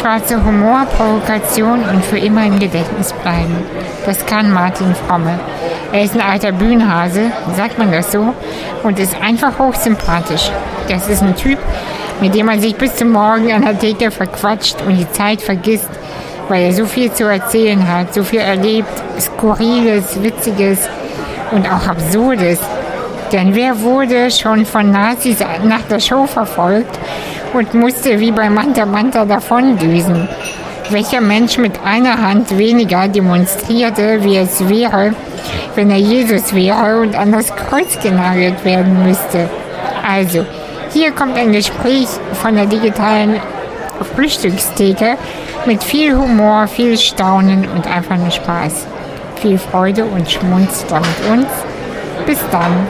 schwarzer Humor, Provokation und für immer im Gedächtnis bleiben. Das kann Martin Fromme. Er ist ein alter Bühnenhase, sagt man das so, und ist einfach hochsympathisch. Das ist ein Typ, mit dem man sich bis zum Morgen an der Theke verquatscht und die Zeit vergisst, weil er so viel zu erzählen hat, so viel erlebt, Skurriles, Witziges und auch Absurdes. Denn wer wurde schon von Nazis nach der Show verfolgt und musste wie bei Manta Manta davondüsen? Welcher Mensch mit einer Hand weniger demonstrierte, wie es wäre, wenn er Jesus wäre und an das Kreuz genagelt werden müsste? Also, hier kommt ein Gespräch von der digitalen Frühstückstheke mit viel Humor, viel Staunen und einfach nur Spaß. Viel Freude und Schmunzler mit uns. Bis dann.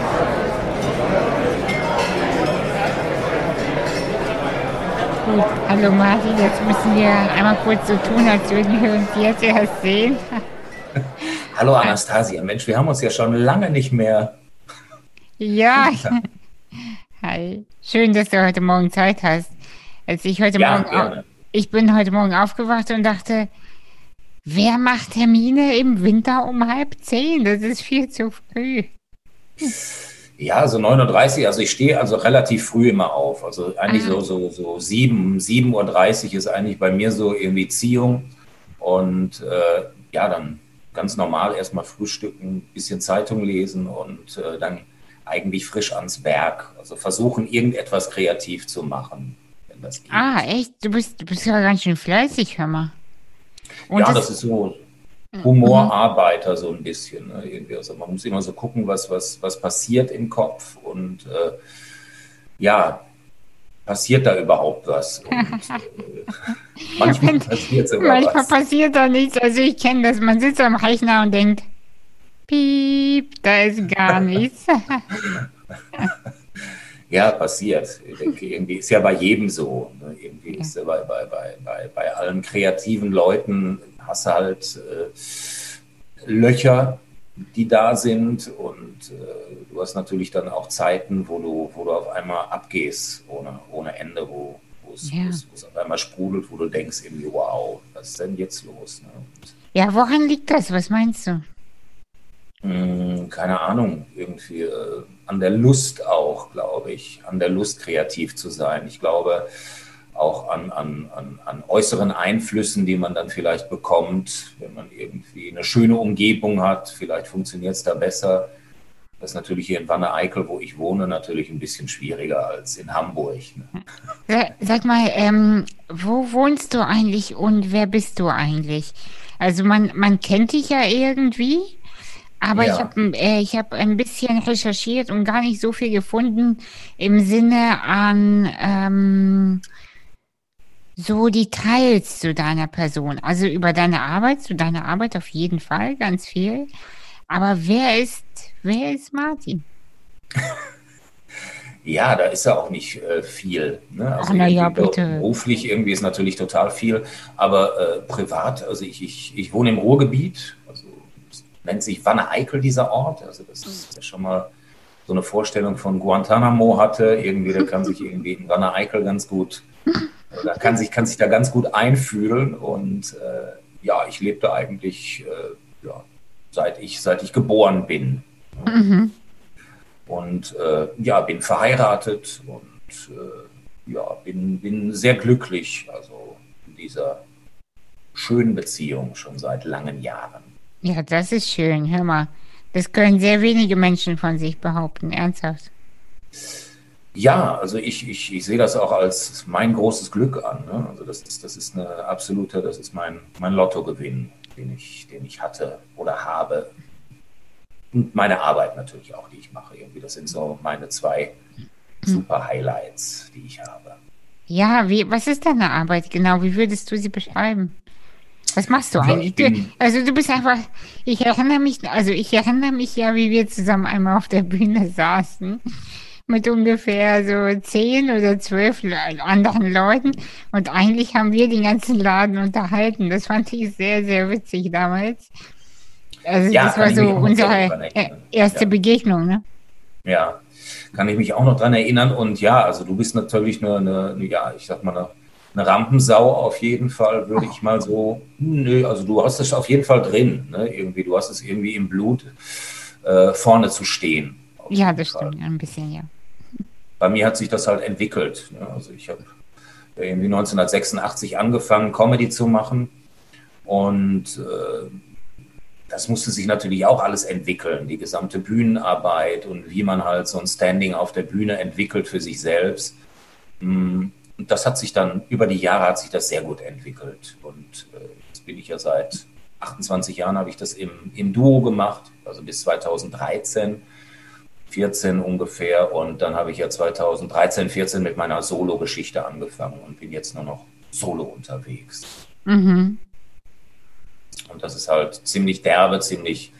Gut, hallo Martin, jetzt müssen wir einmal kurz so tun, als würden wir uns jetzt erst sehen. Hallo Anastasia, Mensch, wir haben uns ja schon lange nicht mehr. Ja. Hi. Schön, dass du heute Morgen Zeit hast. Als ich heute ja, Morgen gerne. ich bin heute Morgen aufgewacht und dachte, wer macht Termine im Winter um halb zehn? Das ist viel zu früh. Ja, so 39, also ich stehe also relativ früh immer auf. Also eigentlich ah. so, so, so 7, 7.30 Uhr ist eigentlich bei mir so irgendwie Ziehung. Und äh, ja, dann ganz normal erstmal frühstücken, bisschen Zeitung lesen und äh, dann eigentlich frisch ans Werk. Also versuchen, irgendetwas kreativ zu machen, wenn das geht. Ah, echt? Du bist, du bist ja ganz schön fleißig, hör mal. Und ja, das, das ist so Humorarbeiter so ein bisschen. Ne? Irgendwie. Also man muss immer so gucken, was, was, was passiert im Kopf und äh, ja, passiert da überhaupt was? Und, äh, manchmal passiert sogar Manchmal was. passiert da nichts. Also ich kenne das. Man sitzt am Rechner und denkt, piep, da ist gar nichts. ja, passiert. Denke, irgendwie ist ja bei jedem so. Ne? Irgendwie ist ja bei, bei, bei, bei allen kreativen Leuten hast du halt äh, Löcher, die da sind und äh, du hast natürlich dann auch Zeiten, wo du, wo du auf einmal abgehst ohne, ohne Ende, wo, es ja. auf einmal sprudelt, wo du denkst irgendwie, wow, was ist denn jetzt los? Ne? Ja, woran liegt das? Was meinst du? Hm, keine Ahnung, irgendwie äh, an der Lust auch, glaube ich, an der Lust kreativ zu sein. Ich glaube auch an, an, an, an äußeren Einflüssen, die man dann vielleicht bekommt, wenn man irgendwie eine schöne Umgebung hat, vielleicht funktioniert es da besser. Das ist natürlich hier in Wanne-Eickel, wo ich wohne, natürlich ein bisschen schwieriger als in Hamburg. Ne? Sag mal, ähm, wo wohnst du eigentlich und wer bist du eigentlich? Also man, man kennt dich ja irgendwie. Aber ja. ich habe äh, hab ein bisschen recherchiert und gar nicht so viel gefunden im Sinne an ähm, so Details zu deiner Person. Also über deine Arbeit, zu deiner Arbeit auf jeden Fall ganz viel. Aber wer ist, wer ist Martin? Ja, da ist ja auch nicht äh, viel. Ne? Also Ach, ja, bitte. Beruflich irgendwie ist natürlich total viel, aber äh, privat, also ich, ich, ich wohne im Ruhrgebiet, also nennt sich Wanne-Eickel, dieser Ort. Also das ist ja schon mal so eine Vorstellung von Guantanamo hatte. Irgendwie, der kann sich irgendwie in Wanne-Eickel ganz gut, da kann sich, kann sich da ganz gut einfühlen. Und äh, ja, ich lebte eigentlich äh, ja, seit, ich, seit ich geboren bin. Mhm. Und äh, ja, bin verheiratet und äh, ja, bin, bin sehr glücklich, also in dieser schönen Beziehung schon seit langen Jahren. Ja, das ist schön. Hör mal, das können sehr wenige Menschen von sich behaupten, ernsthaft. Ja, also ich, ich, ich sehe das auch als mein großes Glück an. Ne? Also das ist, das ist eine absolute, das ist mein, mein Lottogewinn, den ich, den ich hatte oder habe. Und meine Arbeit natürlich auch, die ich mache. Irgendwie, das sind so meine zwei super Highlights, die ich habe. Ja, wie, was ist deine Arbeit genau? Wie würdest du sie beschreiben? Was machst du eigentlich? Du, also du bist einfach, ich erinnere mich, also ich erinnere mich ja, wie wir zusammen einmal auf der Bühne saßen mit ungefähr so zehn oder zwölf anderen Leuten und eigentlich haben wir den ganzen Laden unterhalten. Das fand ich sehr, sehr witzig damals. Also ja, das war so unsere erste ja. Begegnung, ne? Ja, kann ich mich auch noch dran erinnern und ja, also du bist natürlich eine, eine ja, ich sag mal eine eine Rampensau auf jeden Fall, würde ich mal so. Nö, also du hast es auf jeden Fall drin, ne? Irgendwie, du hast es irgendwie im Blut äh, vorne zu stehen. Ja, das Fall. stimmt, ein bisschen, ja. Bei mir hat sich das halt entwickelt. Ne? Also ich habe irgendwie 1986 angefangen, Comedy zu machen. Und äh, das musste sich natürlich auch alles entwickeln, die gesamte Bühnenarbeit und wie man halt so ein Standing auf der Bühne entwickelt für sich selbst. Mm, und das hat sich dann, über die Jahre hat sich das sehr gut entwickelt. Und äh, jetzt bin ich ja seit 28 Jahren, habe ich das im, im Duo gemacht, also bis 2013. 14 ungefähr und dann habe ich ja 2013, 14 mit meiner Solo-Geschichte angefangen und bin jetzt nur noch solo unterwegs. Mhm. Und das ist halt ziemlich derbe, ziemlich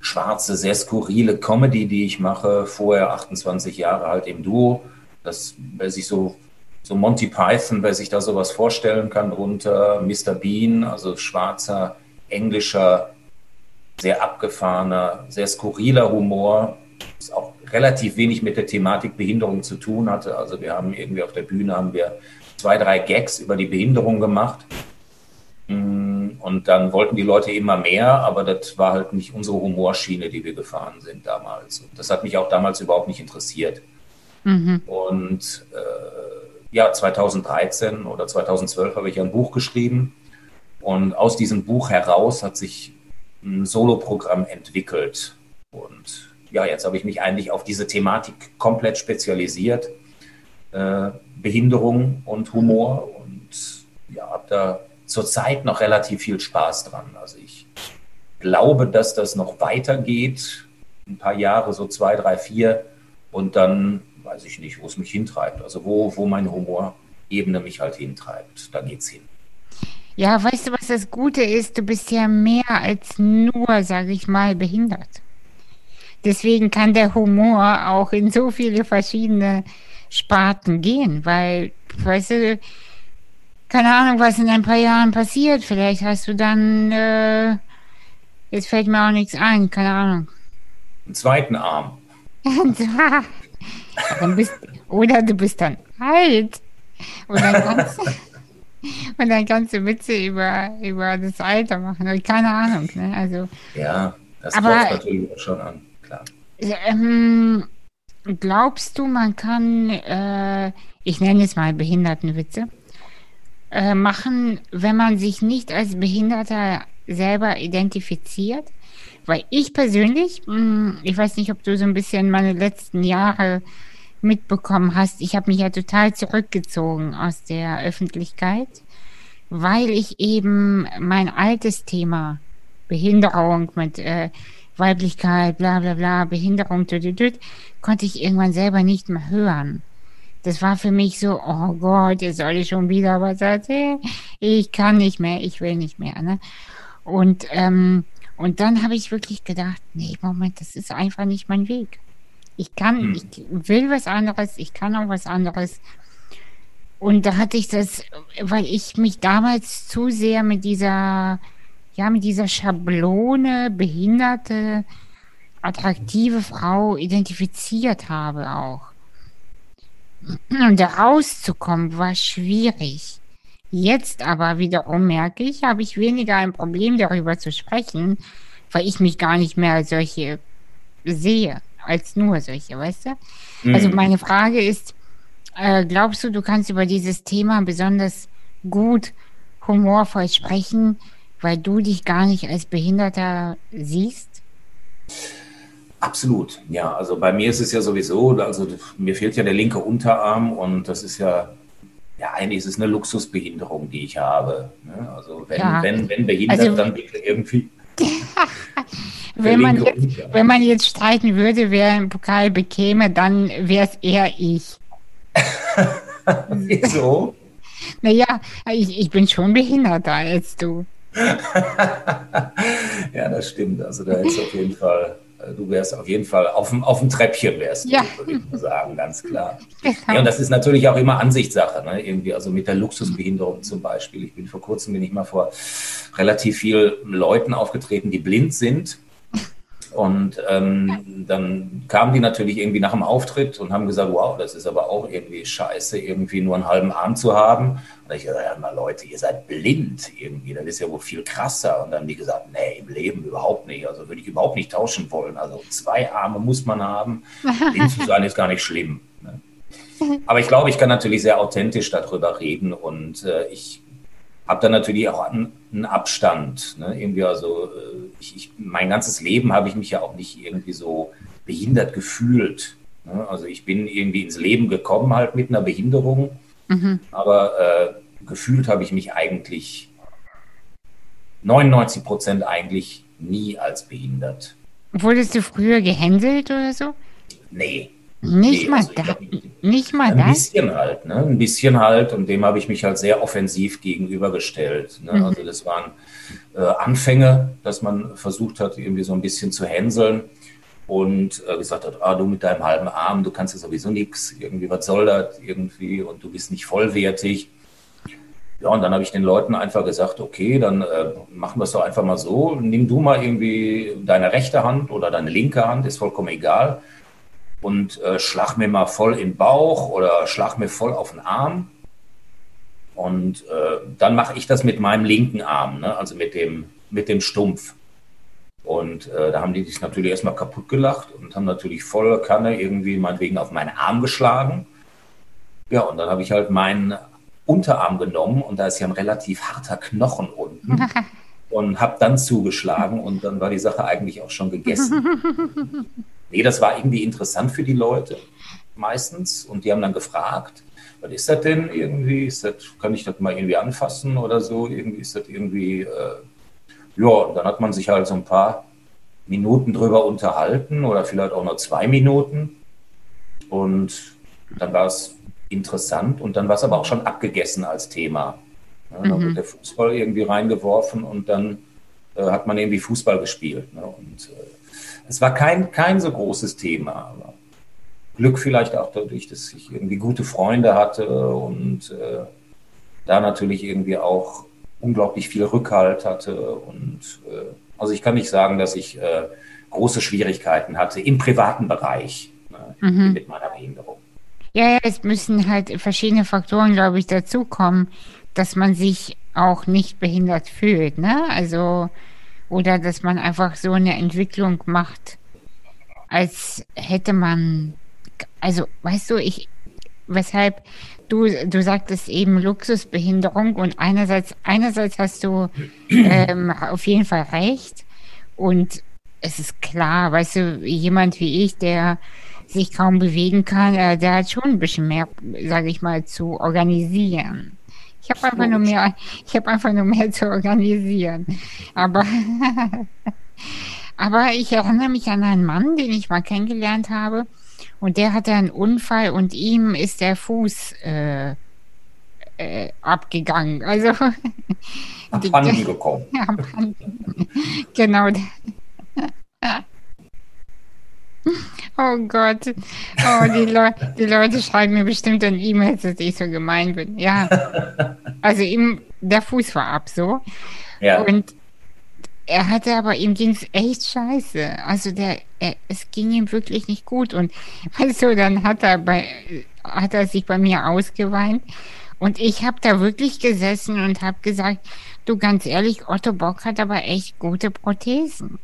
schwarze, sehr skurrile Comedy, die ich mache. Vorher 28 Jahre halt im Duo. Das, wer sich so, so Monty Python, wer sich da sowas vorstellen kann drunter, Mr. Bean, also schwarzer, englischer, sehr abgefahrener, sehr skurriler Humor, das auch relativ wenig mit der Thematik Behinderung zu tun hatte. Also wir haben irgendwie auf der Bühne haben wir zwei, drei Gags über die Behinderung gemacht. Mm, und dann wollten die Leute immer mehr, aber das war halt nicht unsere Humorschiene, die wir gefahren sind damals. Und das hat mich auch damals überhaupt nicht interessiert. Mhm. Und äh, ja, 2013 oder 2012 habe ich ein Buch geschrieben. Und aus diesem Buch heraus hat sich ein Soloprogramm entwickelt. Und ja, jetzt habe ich mich eigentlich auf diese Thematik komplett spezialisiert. Äh, Behinderung und Humor. Und ja, habe da zurzeit noch relativ viel Spaß dran. Also ich glaube, dass das noch weitergeht, ein paar Jahre, so zwei, drei, vier, und dann weiß ich nicht, wo es mich hintreibt. Also wo, wo meine Humorebene mich halt hintreibt, da geht's hin. Ja, weißt du, was das Gute ist? Du bist ja mehr als nur, sage ich mal, behindert. Deswegen kann der Humor auch in so viele verschiedene Sparten gehen, weil, weißt du, keine Ahnung, was in ein paar Jahren passiert. Vielleicht hast du dann, äh, jetzt fällt mir auch nichts ein, keine Ahnung. Einen zweiten Arm. dann bist, oder du bist dann alt. Und dann kannst, und dann kannst du Witze über, über das Alter machen. Keine Ahnung. Ne? Also, ja, das aber, natürlich auch schon an. Ähm, glaubst du, man kann, äh, ich nenne es mal Behindertenwitze, äh, machen, wenn man sich nicht als Behinderter selber identifiziert. Weil ich persönlich, mh, hm, ich weiß nicht, ob du so ein bisschen meine letzten Jahre mitbekommen hast, ich habe mich ja total zurückgezogen aus der Öffentlichkeit, weil ich eben mein altes Thema Behinderung mit äh, Weiblichkeit, bla bla bla, Behinderung, tüt, tüt, tüt, konnte ich irgendwann selber nicht mehr hören das war für mich so, oh Gott, jetzt soll ich schon wieder was erzählen. Ich kann nicht mehr, ich will nicht mehr. Ne? Und, ähm, und dann habe ich wirklich gedacht, nee, Moment, das ist einfach nicht mein Weg. Ich kann, hm. ich will was anderes, ich kann auch was anderes. Und da hatte ich das, weil ich mich damals zu sehr mit dieser, ja, mit dieser Schablone behinderte, attraktive Frau identifiziert habe auch. Und da rauszukommen war schwierig. Jetzt aber wiederum merke ich, habe ich weniger ein Problem darüber zu sprechen, weil ich mich gar nicht mehr als solche sehe, als nur solche, weißt du? Mhm. Also meine Frage ist, äh, glaubst du, du kannst über dieses Thema besonders gut humorvoll sprechen, weil du dich gar nicht als Behinderter siehst? Absolut, ja. Also bei mir ist es ja sowieso, also mir fehlt ja der linke Unterarm und das ist ja, ja, eigentlich ist es eine Luxusbehinderung, die ich habe. Ne? Also wenn, ja. wenn, wenn behindert, also, dann bitte irgendwie. wenn, man jetzt, wenn man jetzt streiten würde, wer einen Pokal bekäme, dann wäre es eher ich. Wieso? Naja, ich, ich bin schon behinderter als du. ja, das stimmt. Also da ist auf jeden Fall äh, du wärst auf jeden Fall auf dem, auf dem Treppchen, wärst ja. du, würde ich mal sagen, ganz klar. Genau. Ja, und das ist natürlich auch immer Ansichtssache, ne? irgendwie, also mit der Luxusbehinderung zum Beispiel. Ich bin vor kurzem, bin ich mal vor relativ vielen Leuten aufgetreten, die blind sind. Und ähm, dann kamen die natürlich irgendwie nach dem Auftritt und haben gesagt, wow, das ist aber auch irgendwie scheiße, irgendwie nur einen halben Arm zu haben. Und ich gesagt, ja mal Leute, ihr seid blind irgendwie, das ist ja wohl viel krasser. Und dann haben die gesagt, nee, im Leben überhaupt nicht. Also würde ich überhaupt nicht tauschen wollen. Also zwei Arme muss man haben. Blind zu sein ist gar nicht schlimm. Ne? Aber ich glaube, ich kann natürlich sehr authentisch darüber reden und äh, ich habe dann natürlich auch einen Abstand. Ne? Irgendwie also, äh, ich, ich, mein ganzes Leben habe ich mich ja auch nicht irgendwie so behindert gefühlt. Ne? Also ich bin irgendwie ins Leben gekommen halt mit einer Behinderung, mhm. aber äh, gefühlt habe ich mich eigentlich 99 Prozent eigentlich nie als behindert. Wurdest du früher gehänselt oder so? Nee, nicht nee, mal also da, nicht mal ein das? Ein bisschen halt, ne? Ein bisschen halt und dem habe ich mich halt sehr offensiv gegenübergestellt. Ne? Mhm. Also das waren äh, Anfänge, dass man versucht hat, irgendwie so ein bisschen zu hänseln und äh, gesagt hat, ah, du mit deinem halben Arm, du kannst ja sowieso nichts, irgendwie, was soll das irgendwie und du bist nicht vollwertig. Ja, und dann habe ich den Leuten einfach gesagt, okay, dann äh, machen wir es doch einfach mal so, nimm du mal irgendwie deine rechte Hand oder deine linke Hand, ist vollkommen egal und äh, schlag mir mal voll in den Bauch oder schlag mir voll auf den Arm. Und äh, dann mache ich das mit meinem linken Arm, ne? also mit dem, mit dem Stumpf. Und äh, da haben die sich natürlich erstmal kaputt gelacht und haben natürlich volle Kanne irgendwie meinetwegen auf meinen Arm geschlagen. Ja, und dann habe ich halt meinen Unterarm genommen und da ist ja ein relativ harter Knochen unten und habe dann zugeschlagen und dann war die Sache eigentlich auch schon gegessen. Nee, das war irgendwie interessant für die Leute meistens und die haben dann gefragt, was ist das denn irgendwie? Ist das, kann ich das mal irgendwie anfassen oder so? Irgendwie ist das irgendwie, äh, ja, und dann hat man sich halt so ein paar Minuten drüber unterhalten oder vielleicht auch nur zwei Minuten und dann war es interessant und dann war es aber auch schon abgegessen als Thema. Ja, dann mhm. wird der Fußball irgendwie reingeworfen und dann äh, hat man irgendwie Fußball gespielt. Ne? Und äh, es war kein, kein so großes Thema. Aber Glück vielleicht auch dadurch, dass ich irgendwie gute Freunde hatte und äh, da natürlich irgendwie auch unglaublich viel Rückhalt hatte. Und äh, also ich kann nicht sagen, dass ich äh, große Schwierigkeiten hatte im privaten Bereich ne, mhm. mit meiner Behinderung. Ja, ja, es müssen halt verschiedene Faktoren, glaube ich, dazukommen, dass man sich auch nicht behindert fühlt. Ne? Also oder dass man einfach so eine Entwicklung macht, als hätte man, also weißt du, ich, weshalb du, du sagtest eben Luxusbehinderung und einerseits, einerseits hast du ähm, auf jeden Fall recht und es ist klar, weißt du, jemand wie ich, der sich kaum bewegen kann, äh, der hat schon ein bisschen mehr, sage ich mal, zu organisieren. Ich habe einfach nur mehr, ich habe einfach nur mehr zu organisieren. Aber, aber ich erinnere mich an einen Mann, den ich mal kennengelernt habe. Und der hatte einen Unfall und ihm ist der Fuß äh, äh, abgegangen. Also abhanden gekommen. abhanden. genau. Oh Gott. Oh, die, Le die Leute schreiben mir bestimmt an E-Mails, dass ich so gemein bin. Ja. Also ihm, der Fuß war ab so. Ja. Und er hatte aber, ihm ging es echt scheiße. Also der, er, es ging ihm wirklich nicht gut. Und weißt du, dann hat er bei, hat er sich bei mir ausgeweint. Und ich habe da wirklich gesessen und habe gesagt, du ganz ehrlich, Otto Bock hat aber echt gute Prothesen.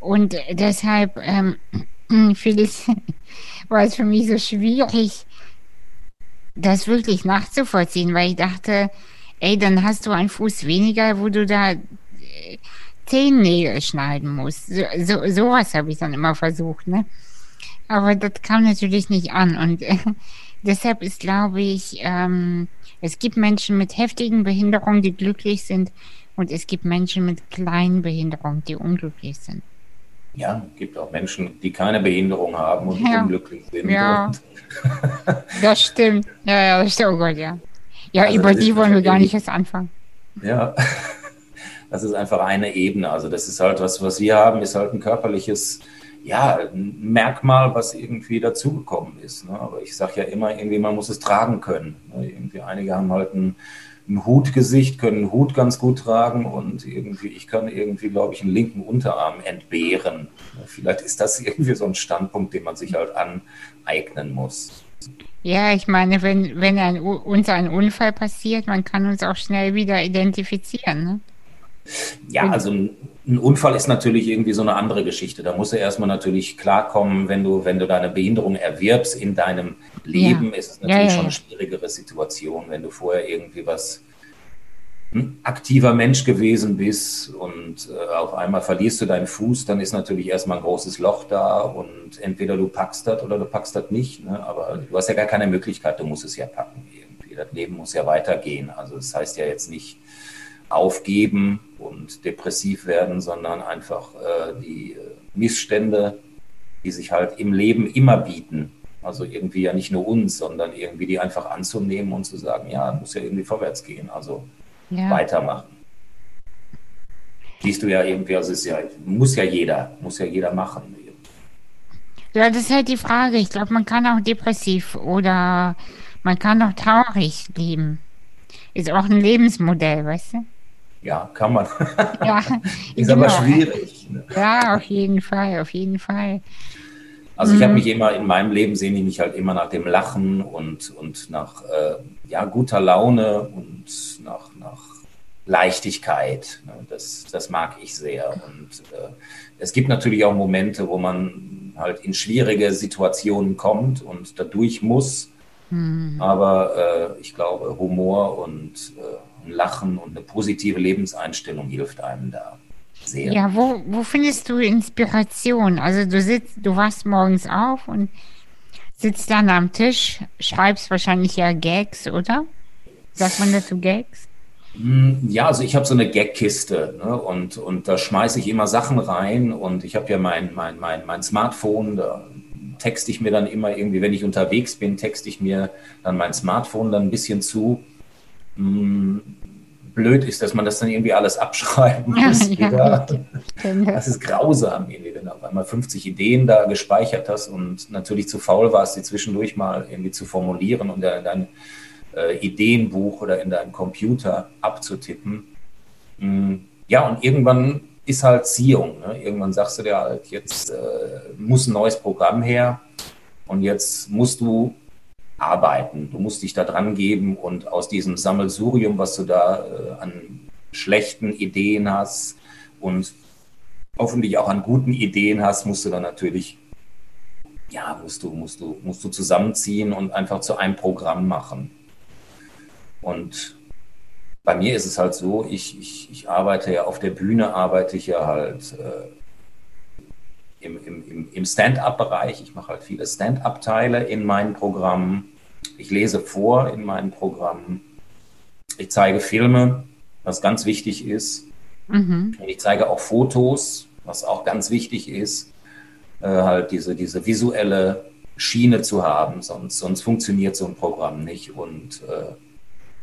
Und deshalb ähm, Felix, war es für mich so schwierig, das wirklich nachzuvollziehen, weil ich dachte, ey, dann hast du einen Fuß weniger, wo du da äh, Zehennägel schneiden musst. So, so, sowas habe ich dann immer versucht, ne? Aber das kam natürlich nicht an und äh, deshalb ist, glaube ich, ähm, es gibt Menschen mit heftigen Behinderungen, die glücklich sind und es gibt Menschen mit kleinen Behinderungen, die unglücklich sind. Ja, es gibt auch Menschen, die keine Behinderung haben und ja. unglücklich sind. Ja, das stimmt. Ja, ja, das stimmt. Oh Gott, ja. Ja, also über die wollen wir gar nicht erst anfangen. Ja, das ist einfach eine Ebene. Also das ist halt was, was wir haben, ist halt ein körperliches ja, ein Merkmal, was irgendwie dazugekommen ist. Ne? Aber ich sage ja immer, irgendwie, man muss es tragen können. Ne? Irgendwie einige haben halt ein ein Hutgesicht, können einen Hut ganz gut tragen und irgendwie, ich kann irgendwie, glaube ich, einen linken Unterarm entbehren. Vielleicht ist das irgendwie so ein Standpunkt, den man sich halt aneignen muss. Ja, ich meine, wenn, wenn ein, uns ein Unfall passiert, man kann uns auch schnell wieder identifizieren. Ne? Ja, also ein, ein, Unfall ist natürlich irgendwie so eine andere Geschichte. Da muss er erstmal natürlich klarkommen, wenn du, wenn du deine Behinderung erwirbst in deinem Leben, ja. ist es natürlich ja, schon eine schwierigere Situation, wenn du vorher irgendwie was ein aktiver Mensch gewesen bist und äh, auf einmal verlierst du deinen Fuß, dann ist natürlich erstmal ein großes Loch da und entweder du packst das oder du packst das nicht. Ne? Aber du hast ja gar keine Möglichkeit, du musst es ja packen irgendwie. Das Leben muss ja weitergehen. Also das heißt ja jetzt nicht aufgeben und depressiv werden, sondern einfach äh, die äh, Missstände, die sich halt im Leben immer bieten. Also irgendwie ja nicht nur uns, sondern irgendwie die einfach anzunehmen und zu sagen, ja, muss ja irgendwie vorwärts gehen. Also ja. weitermachen. Siehst du ja irgendwie, also es ja, muss ja jeder, muss ja jeder machen. Ja, das ist halt die Frage. Ich glaube, man kann auch depressiv oder man kann auch traurig leben. Ist auch ein Lebensmodell, weißt du? Ja, kann man. Ja, ist genau. aber schwierig. Ne? Ja, auf jeden Fall, auf jeden Fall. Also ich habe mhm. mich immer in meinem Leben sehne ich mich halt immer nach dem Lachen und, und nach äh, ja, guter Laune und nach, nach Leichtigkeit. Ne? Das, das mag ich sehr. Und äh, es gibt natürlich auch Momente, wo man halt in schwierige Situationen kommt und dadurch muss. Mhm. Aber äh, ich glaube, Humor und äh, Lachen und eine positive Lebenseinstellung hilft einem da sehr. Ja, wo, wo findest du Inspiration? Also du sitzt, du wachst morgens auf und sitzt dann am Tisch, schreibst wahrscheinlich ja Gags, oder? Sagt man dazu Gags? Hm, ja, also ich habe so eine Gagkiste ne? und, und da schmeiße ich immer Sachen rein und ich habe ja mein, mein, mein, mein Smartphone, da texte ich mir dann immer irgendwie, wenn ich unterwegs bin, texte ich mir dann mein Smartphone dann ein bisschen zu. Hm, blöd ist, dass man das dann irgendwie alles abschreiben muss. Ja, das ist grausam, irgendwie, wenn du auf einmal 50 Ideen da gespeichert hast und natürlich zu faul warst, die zwischendurch mal irgendwie zu formulieren und in dein äh, Ideenbuch oder in deinem Computer abzutippen. Mm, ja, und irgendwann ist halt Ziehung. Ne? Irgendwann sagst du dir halt, jetzt äh, muss ein neues Programm her und jetzt musst du arbeiten. Du musst dich da dran geben und aus diesem Sammelsurium, was du da äh, an schlechten Ideen hast und hoffentlich auch an guten Ideen hast, musst du dann natürlich, ja, musst du, musst du, musst du zusammenziehen und einfach zu einem Programm machen. Und bei mir ist es halt so, ich, ich, ich arbeite ja auf der Bühne, arbeite ich ja halt äh, im, im, im Stand-up-Bereich. Ich mache halt viele Stand-up-Teile in meinen Programmen. Ich lese vor in meinen Programmen. Ich zeige Filme, was ganz wichtig ist. Mhm. Ich zeige auch Fotos, was auch ganz wichtig ist, äh, halt diese, diese visuelle Schiene zu haben, sonst, sonst funktioniert so ein Programm nicht. Und äh,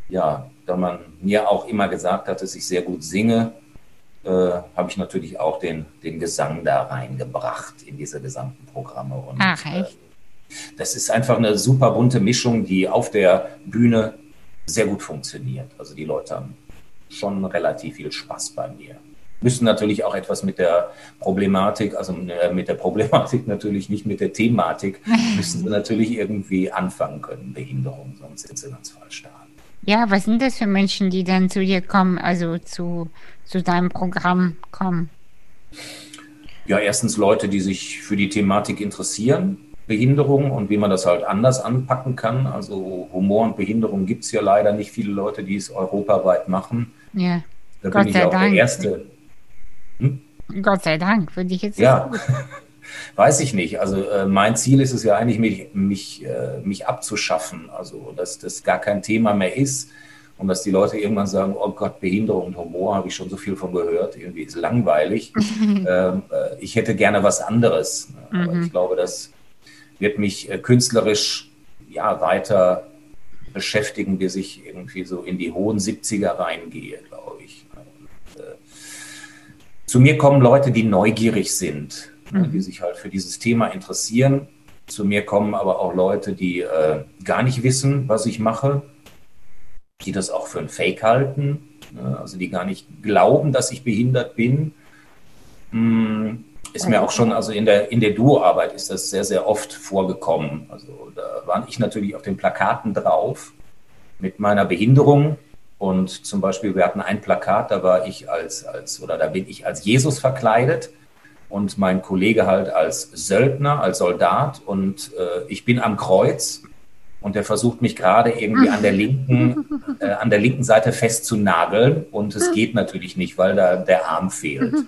ja, da man mir auch immer gesagt hat, dass ich sehr gut singe, äh, habe ich natürlich auch den, den Gesang da reingebracht in diese gesamten Programme. Und, Ach, echt? Äh, das ist einfach eine super bunte Mischung, die auf der Bühne sehr gut funktioniert. Also die Leute haben schon relativ viel Spaß bei mir. Müssen natürlich auch etwas mit der Problematik, also äh, mit der Problematik natürlich nicht mit der Thematik, müssen sie natürlich irgendwie anfangen können, Behinderung, sonst sind sie ganz falsch da. Ja, was sind das für Menschen, die dann zu dir kommen, also zu, zu deinem Programm kommen? Ja, erstens Leute, die sich für die Thematik interessieren, Behinderung und wie man das halt anders anpacken kann. Also Humor und Behinderung gibt es ja leider nicht viele Leute, die es europaweit machen. Ja. Da Gott bin ich auch Dank. der Erste. Hm? Gott sei Dank, würde ich jetzt ja. Weiß ich nicht. Also äh, mein Ziel ist es ja eigentlich, mich, mich, äh, mich abzuschaffen. Also dass das gar kein Thema mehr ist und dass die Leute irgendwann sagen, oh Gott, Behinderung und Humor, habe ich schon so viel von gehört, irgendwie ist langweilig. ähm, äh, ich hätte gerne was anderes. Aber mhm. ich glaube, das wird mich äh, künstlerisch ja weiter beschäftigen, bis ich irgendwie so in die hohen 70er reingehe, glaube ich. Und, äh, zu mir kommen Leute, die neugierig sind mhm. die sich halt für dieses Thema interessieren. Zu mir kommen aber auch Leute, die äh, gar nicht wissen, was ich mache. Die das auch für ein Fake halten, ne? also die gar nicht glauben, dass ich behindert bin. Hm, ist mir auch schon, also in der, in der Duo-Arbeit ist das sehr, sehr oft vorgekommen. Also da war ich natürlich auf den Plakaten drauf mit meiner Behinderung. Und zum Beispiel, wir hatten ein Plakat, da war ich als, als, oder da bin ich als Jesus verkleidet und mein Kollege halt als Söldner, als Soldat und äh, ich bin am Kreuz und der versucht mich gerade irgendwie an der linken, äh, an der linken Seite festzunageln und es geht natürlich nicht, weil da der Arm fehlt.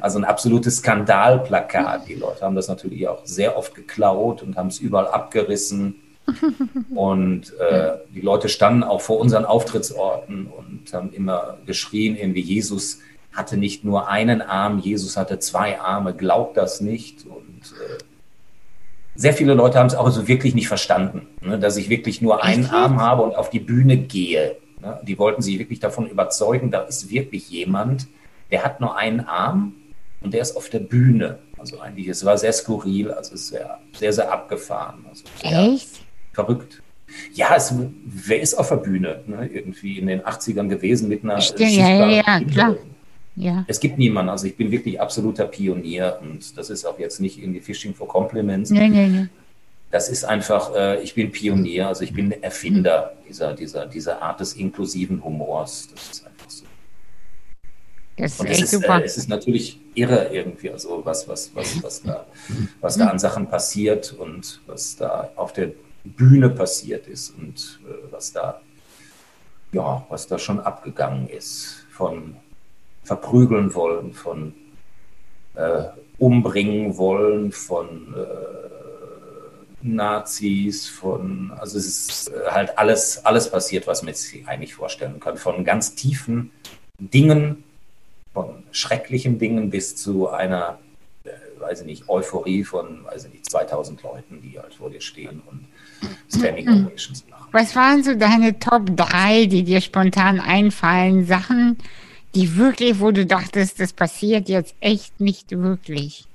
Also ein absolutes Skandalplakat. Die Leute haben das natürlich auch sehr oft geklaut und haben es überall abgerissen. Und äh, die Leute standen auch vor unseren Auftrittsorten und haben immer geschrien, irgendwie Jesus hatte nicht nur einen Arm, Jesus hatte zwei Arme, glaubt das nicht. Und äh, sehr viele Leute haben es auch so wirklich nicht verstanden, ne, dass ich wirklich nur einen Arm habe und auf die Bühne gehe. Ne? Die wollten sich wirklich davon überzeugen, da ist wirklich jemand, der hat nur einen Arm und der ist auf der Bühne. Also eigentlich, es war sehr skurril, also es wäre sehr, sehr abgefahren. Also Echt? Verrückt. Ja, es, wer ist auf der Bühne? Ne? Irgendwie in den 80ern gewesen mit einer ja, ja, ja, klar. Ja. Es gibt niemanden, also ich bin wirklich absoluter Pionier und das ist auch jetzt nicht irgendwie Fishing for Compliments. Nee, nee, nee. Das ist einfach, äh, ich bin Pionier, also ich bin Erfinder dieser, dieser, dieser Art des inklusiven Humors. Das ist einfach so. Das ist und echt es ist, super. Äh, es ist natürlich irre irgendwie, also was, was, was, was, da, was da an Sachen passiert und was da auf der Bühne passiert ist und äh, was da, ja, was da schon abgegangen ist von verprügeln wollen, von äh, umbringen wollen, von äh, Nazis, von, also es ist äh, halt alles, alles passiert, was man sich eigentlich vorstellen kann, von ganz tiefen Dingen, von schrecklichen Dingen bis zu einer, äh, weiß ich nicht, Euphorie von, weiß ich nicht, 2000 Leuten, die halt vor dir stehen und Standing Ovations machen. Was waren so deine Top 3, die dir spontan einfallen? Sachen, die wirklich, wo du dachtest, das passiert jetzt echt nicht wirklich?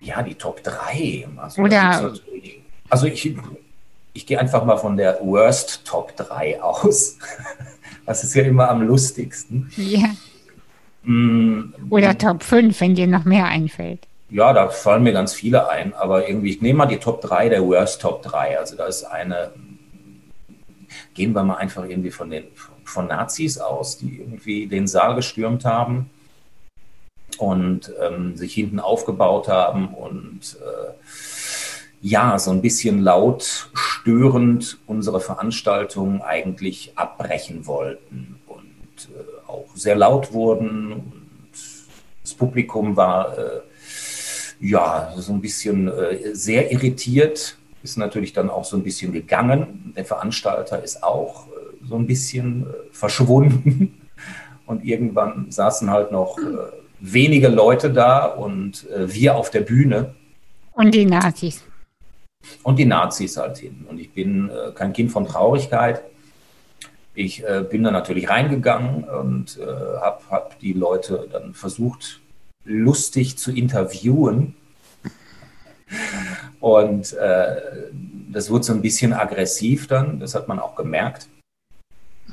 Ja, die Top 3. Also, Oder. Also ich, ich gehe einfach mal von der Worst Top 3 aus. Das ist ja immer am lustigsten. Ja. Mm, Oder Top 5, wenn dir noch mehr einfällt. Ja, da fallen mir ganz viele ein, aber irgendwie, ich nehme mal die Top 3 der Worst Top 3. Also da ist eine, gehen wir mal einfach irgendwie von den von Nazis aus, die irgendwie den Saal gestürmt haben und ähm, sich hinten aufgebaut haben und äh, ja, so ein bisschen laut störend unsere Veranstaltung eigentlich abbrechen wollten und äh, auch sehr laut wurden und das Publikum war äh, ja so ein bisschen äh, sehr irritiert, ist natürlich dann auch so ein bisschen gegangen. Der Veranstalter ist auch so ein bisschen äh, verschwunden und irgendwann saßen halt noch äh, wenige Leute da und wir auf der Bühne. Und die Nazis und die Nazis halt hin. Und ich bin äh, kein Kind von Traurigkeit. Ich äh, bin da natürlich reingegangen und äh, habe hab die Leute dann versucht, lustig zu interviewen. Und äh, das wurde so ein bisschen aggressiv dann, das hat man auch gemerkt.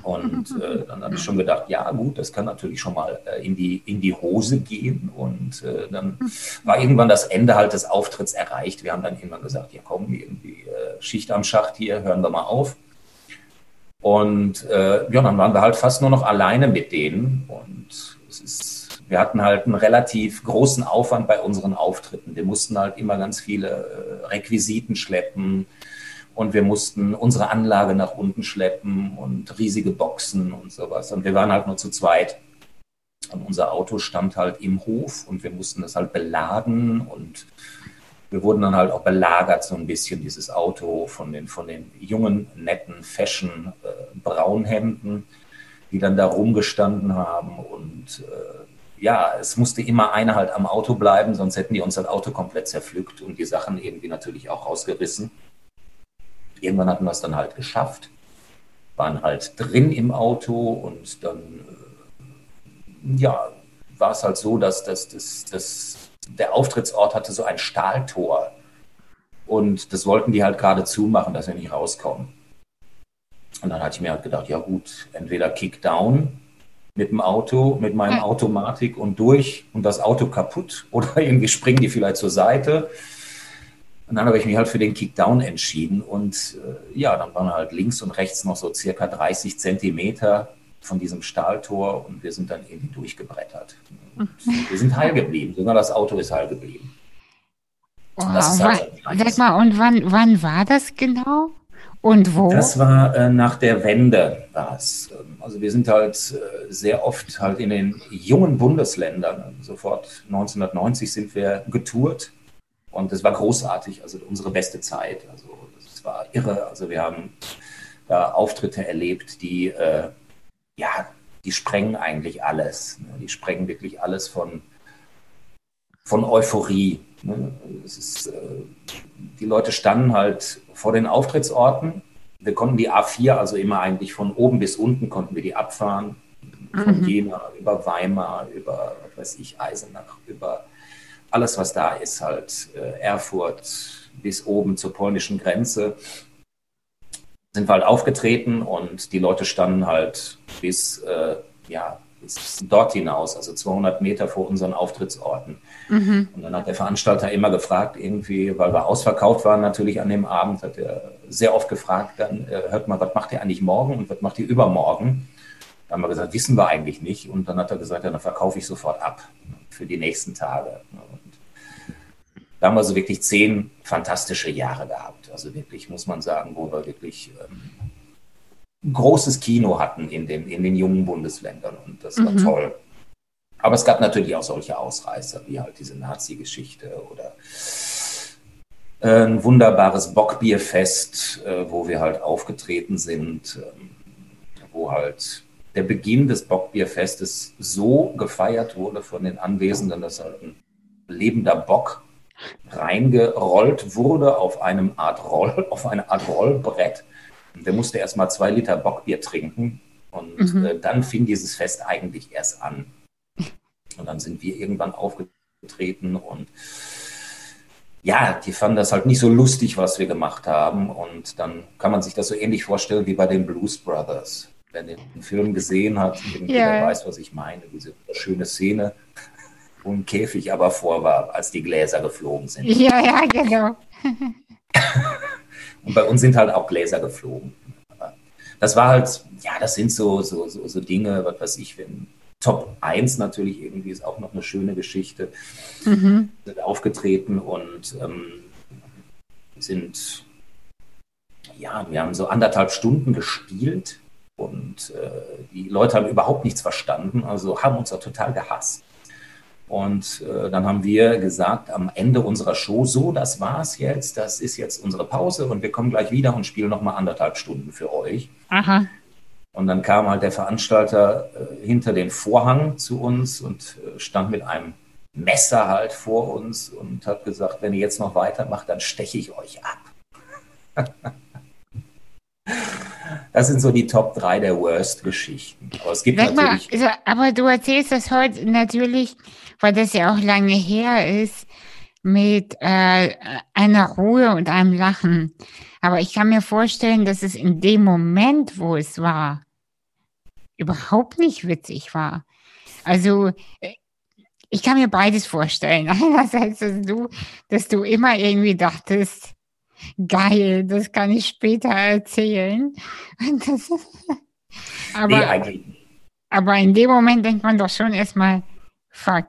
Und äh, dann habe ich schon gedacht, ja gut, das kann natürlich schon mal äh, in, die, in die Hose gehen. Und äh, dann war irgendwann das Ende halt des Auftritts erreicht. Wir haben dann irgendwann gesagt, ja komm, irgendwie äh, Schicht am Schacht hier, hören wir mal auf. Und äh, ja, dann waren wir halt fast nur noch alleine mit denen. Und es ist, wir hatten halt einen relativ großen Aufwand bei unseren Auftritten. Wir mussten halt immer ganz viele äh, Requisiten schleppen und wir mussten unsere Anlage nach unten schleppen und riesige Boxen und sowas. Und wir waren halt nur zu zweit. Und unser Auto stand halt im Hof und wir mussten das halt beladen und wir wurden dann halt auch belagert, so ein bisschen, dieses Auto von den, von den jungen, netten, fashion äh, Braunhemden, die dann da rumgestanden haben. Und äh, ja, es musste immer einer halt am Auto bleiben, sonst hätten die uns das Auto komplett zerpflückt und die Sachen irgendwie natürlich auch rausgerissen irgendwann hatten wir es dann halt geschafft, waren halt drin im Auto und dann, äh, ja, war es halt so, dass, dass, dass, dass der Auftrittsort hatte so ein Stahltor und das wollten die halt gerade zumachen, dass wir nicht rauskommen. Und dann hatte ich mir halt gedacht, ja gut, entweder Kickdown mit dem Auto, mit meinem Automatik und durch und das Auto kaputt oder irgendwie springen die vielleicht zur Seite. Und dann habe ich mich halt für den Kickdown entschieden und äh, ja, dann waren halt links und rechts noch so circa 30 Zentimeter von diesem Stahltor und wir sind dann irgendwie durchgebrettert. Und wir sind heil geblieben, sogar das Auto ist heil geblieben. Wow, halt sag mal, und wann, wann war das genau? Und wo? Das war äh, nach der Wende war es. Also wir sind halt äh, sehr oft halt in den jungen Bundesländern. Sofort 1990 sind wir getourt und das war großartig, also unsere beste Zeit. Also das war irre. Also wir haben da Auftritte erlebt, die äh, ja, die sprengen eigentlich alles. Ne? Die sprengen wirklich alles von, von Euphorie. Ne? Ist, äh, die Leute standen halt vor den Auftrittsorten. Wir konnten die A4, also immer eigentlich von oben bis unten, konnten wir die abfahren. Von mhm. Jena über Weimar, über, was weiß ich, Eisenach, über alles, was da ist, halt äh, Erfurt bis oben zur polnischen Grenze sind wir halt aufgetreten und die Leute standen halt bis, äh, ja, bis dort hinaus, also 200 Meter vor unseren Auftrittsorten. Mhm. Und dann hat der Veranstalter immer gefragt, irgendwie, weil wir ausverkauft waren natürlich an dem Abend, hat er sehr oft gefragt, dann äh, hört mal, was macht ihr eigentlich morgen und was macht ihr übermorgen? Da haben wir gesagt, wissen wir eigentlich nicht. Und dann hat er gesagt, ja, dann verkaufe ich sofort ab für die nächsten Tage. Und da haben wir so wirklich zehn fantastische Jahre gehabt. Also wirklich, muss man sagen, wo wir wirklich ähm, großes Kino hatten in den, in den jungen Bundesländern und das war mhm. toll. Aber es gab natürlich auch solche Ausreißer, wie halt diese Nazi-Geschichte oder äh, ein wunderbares Bockbierfest, äh, wo wir halt aufgetreten sind, ähm, wo halt der Beginn des Bockbierfestes so gefeiert wurde von den Anwesenden, dass halt ein lebender Bock reingerollt wurde auf einem Art Roll, auf eine Art Rollbrett. Der musste erst mal zwei Liter Bockbier trinken und mhm. äh, dann fing dieses Fest eigentlich erst an. Und dann sind wir irgendwann aufgetreten und ja, die fanden das halt nicht so lustig, was wir gemacht haben. Und dann kann man sich das so ähnlich vorstellen wie bei den Blues Brothers. Wer den Film gesehen hat, ja. weiß, was ich meine. Diese schöne Szene, wo ein Käfig aber vor war, als die Gläser geflogen sind. Ja, ja, genau. Und bei uns sind halt auch Gläser geflogen. Das war halt, ja, das sind so, so, so, so Dinge, was weiß ich, wenn Top 1 natürlich irgendwie ist auch noch eine schöne Geschichte. Mhm. Sind aufgetreten und ähm, sind, ja, wir haben so anderthalb Stunden gespielt und äh, die Leute haben überhaupt nichts verstanden, also haben uns auch total gehasst. Und äh, dann haben wir gesagt am Ende unserer Show, so, das war's jetzt, das ist jetzt unsere Pause und wir kommen gleich wieder und spielen nochmal anderthalb Stunden für euch. Aha. Und dann kam halt der Veranstalter äh, hinter den Vorhang zu uns und äh, stand mit einem Messer halt vor uns und hat gesagt, wenn ihr jetzt noch weitermacht, dann steche ich euch ab. Das sind so die Top 3 der Worst-Geschichten. Aber es gibt Sag natürlich. Mal, also, aber du erzählst das heute natürlich, weil das ja auch lange her ist, mit äh, einer Ruhe und einem Lachen. Aber ich kann mir vorstellen, dass es in dem Moment, wo es war, überhaupt nicht witzig war. Also äh, ich kann mir beides vorstellen. Einerseits, dass du, dass du immer irgendwie dachtest, geil, das kann ich später erzählen. Das, aber, nee, aber in dem Moment denkt man doch schon erstmal, fuck.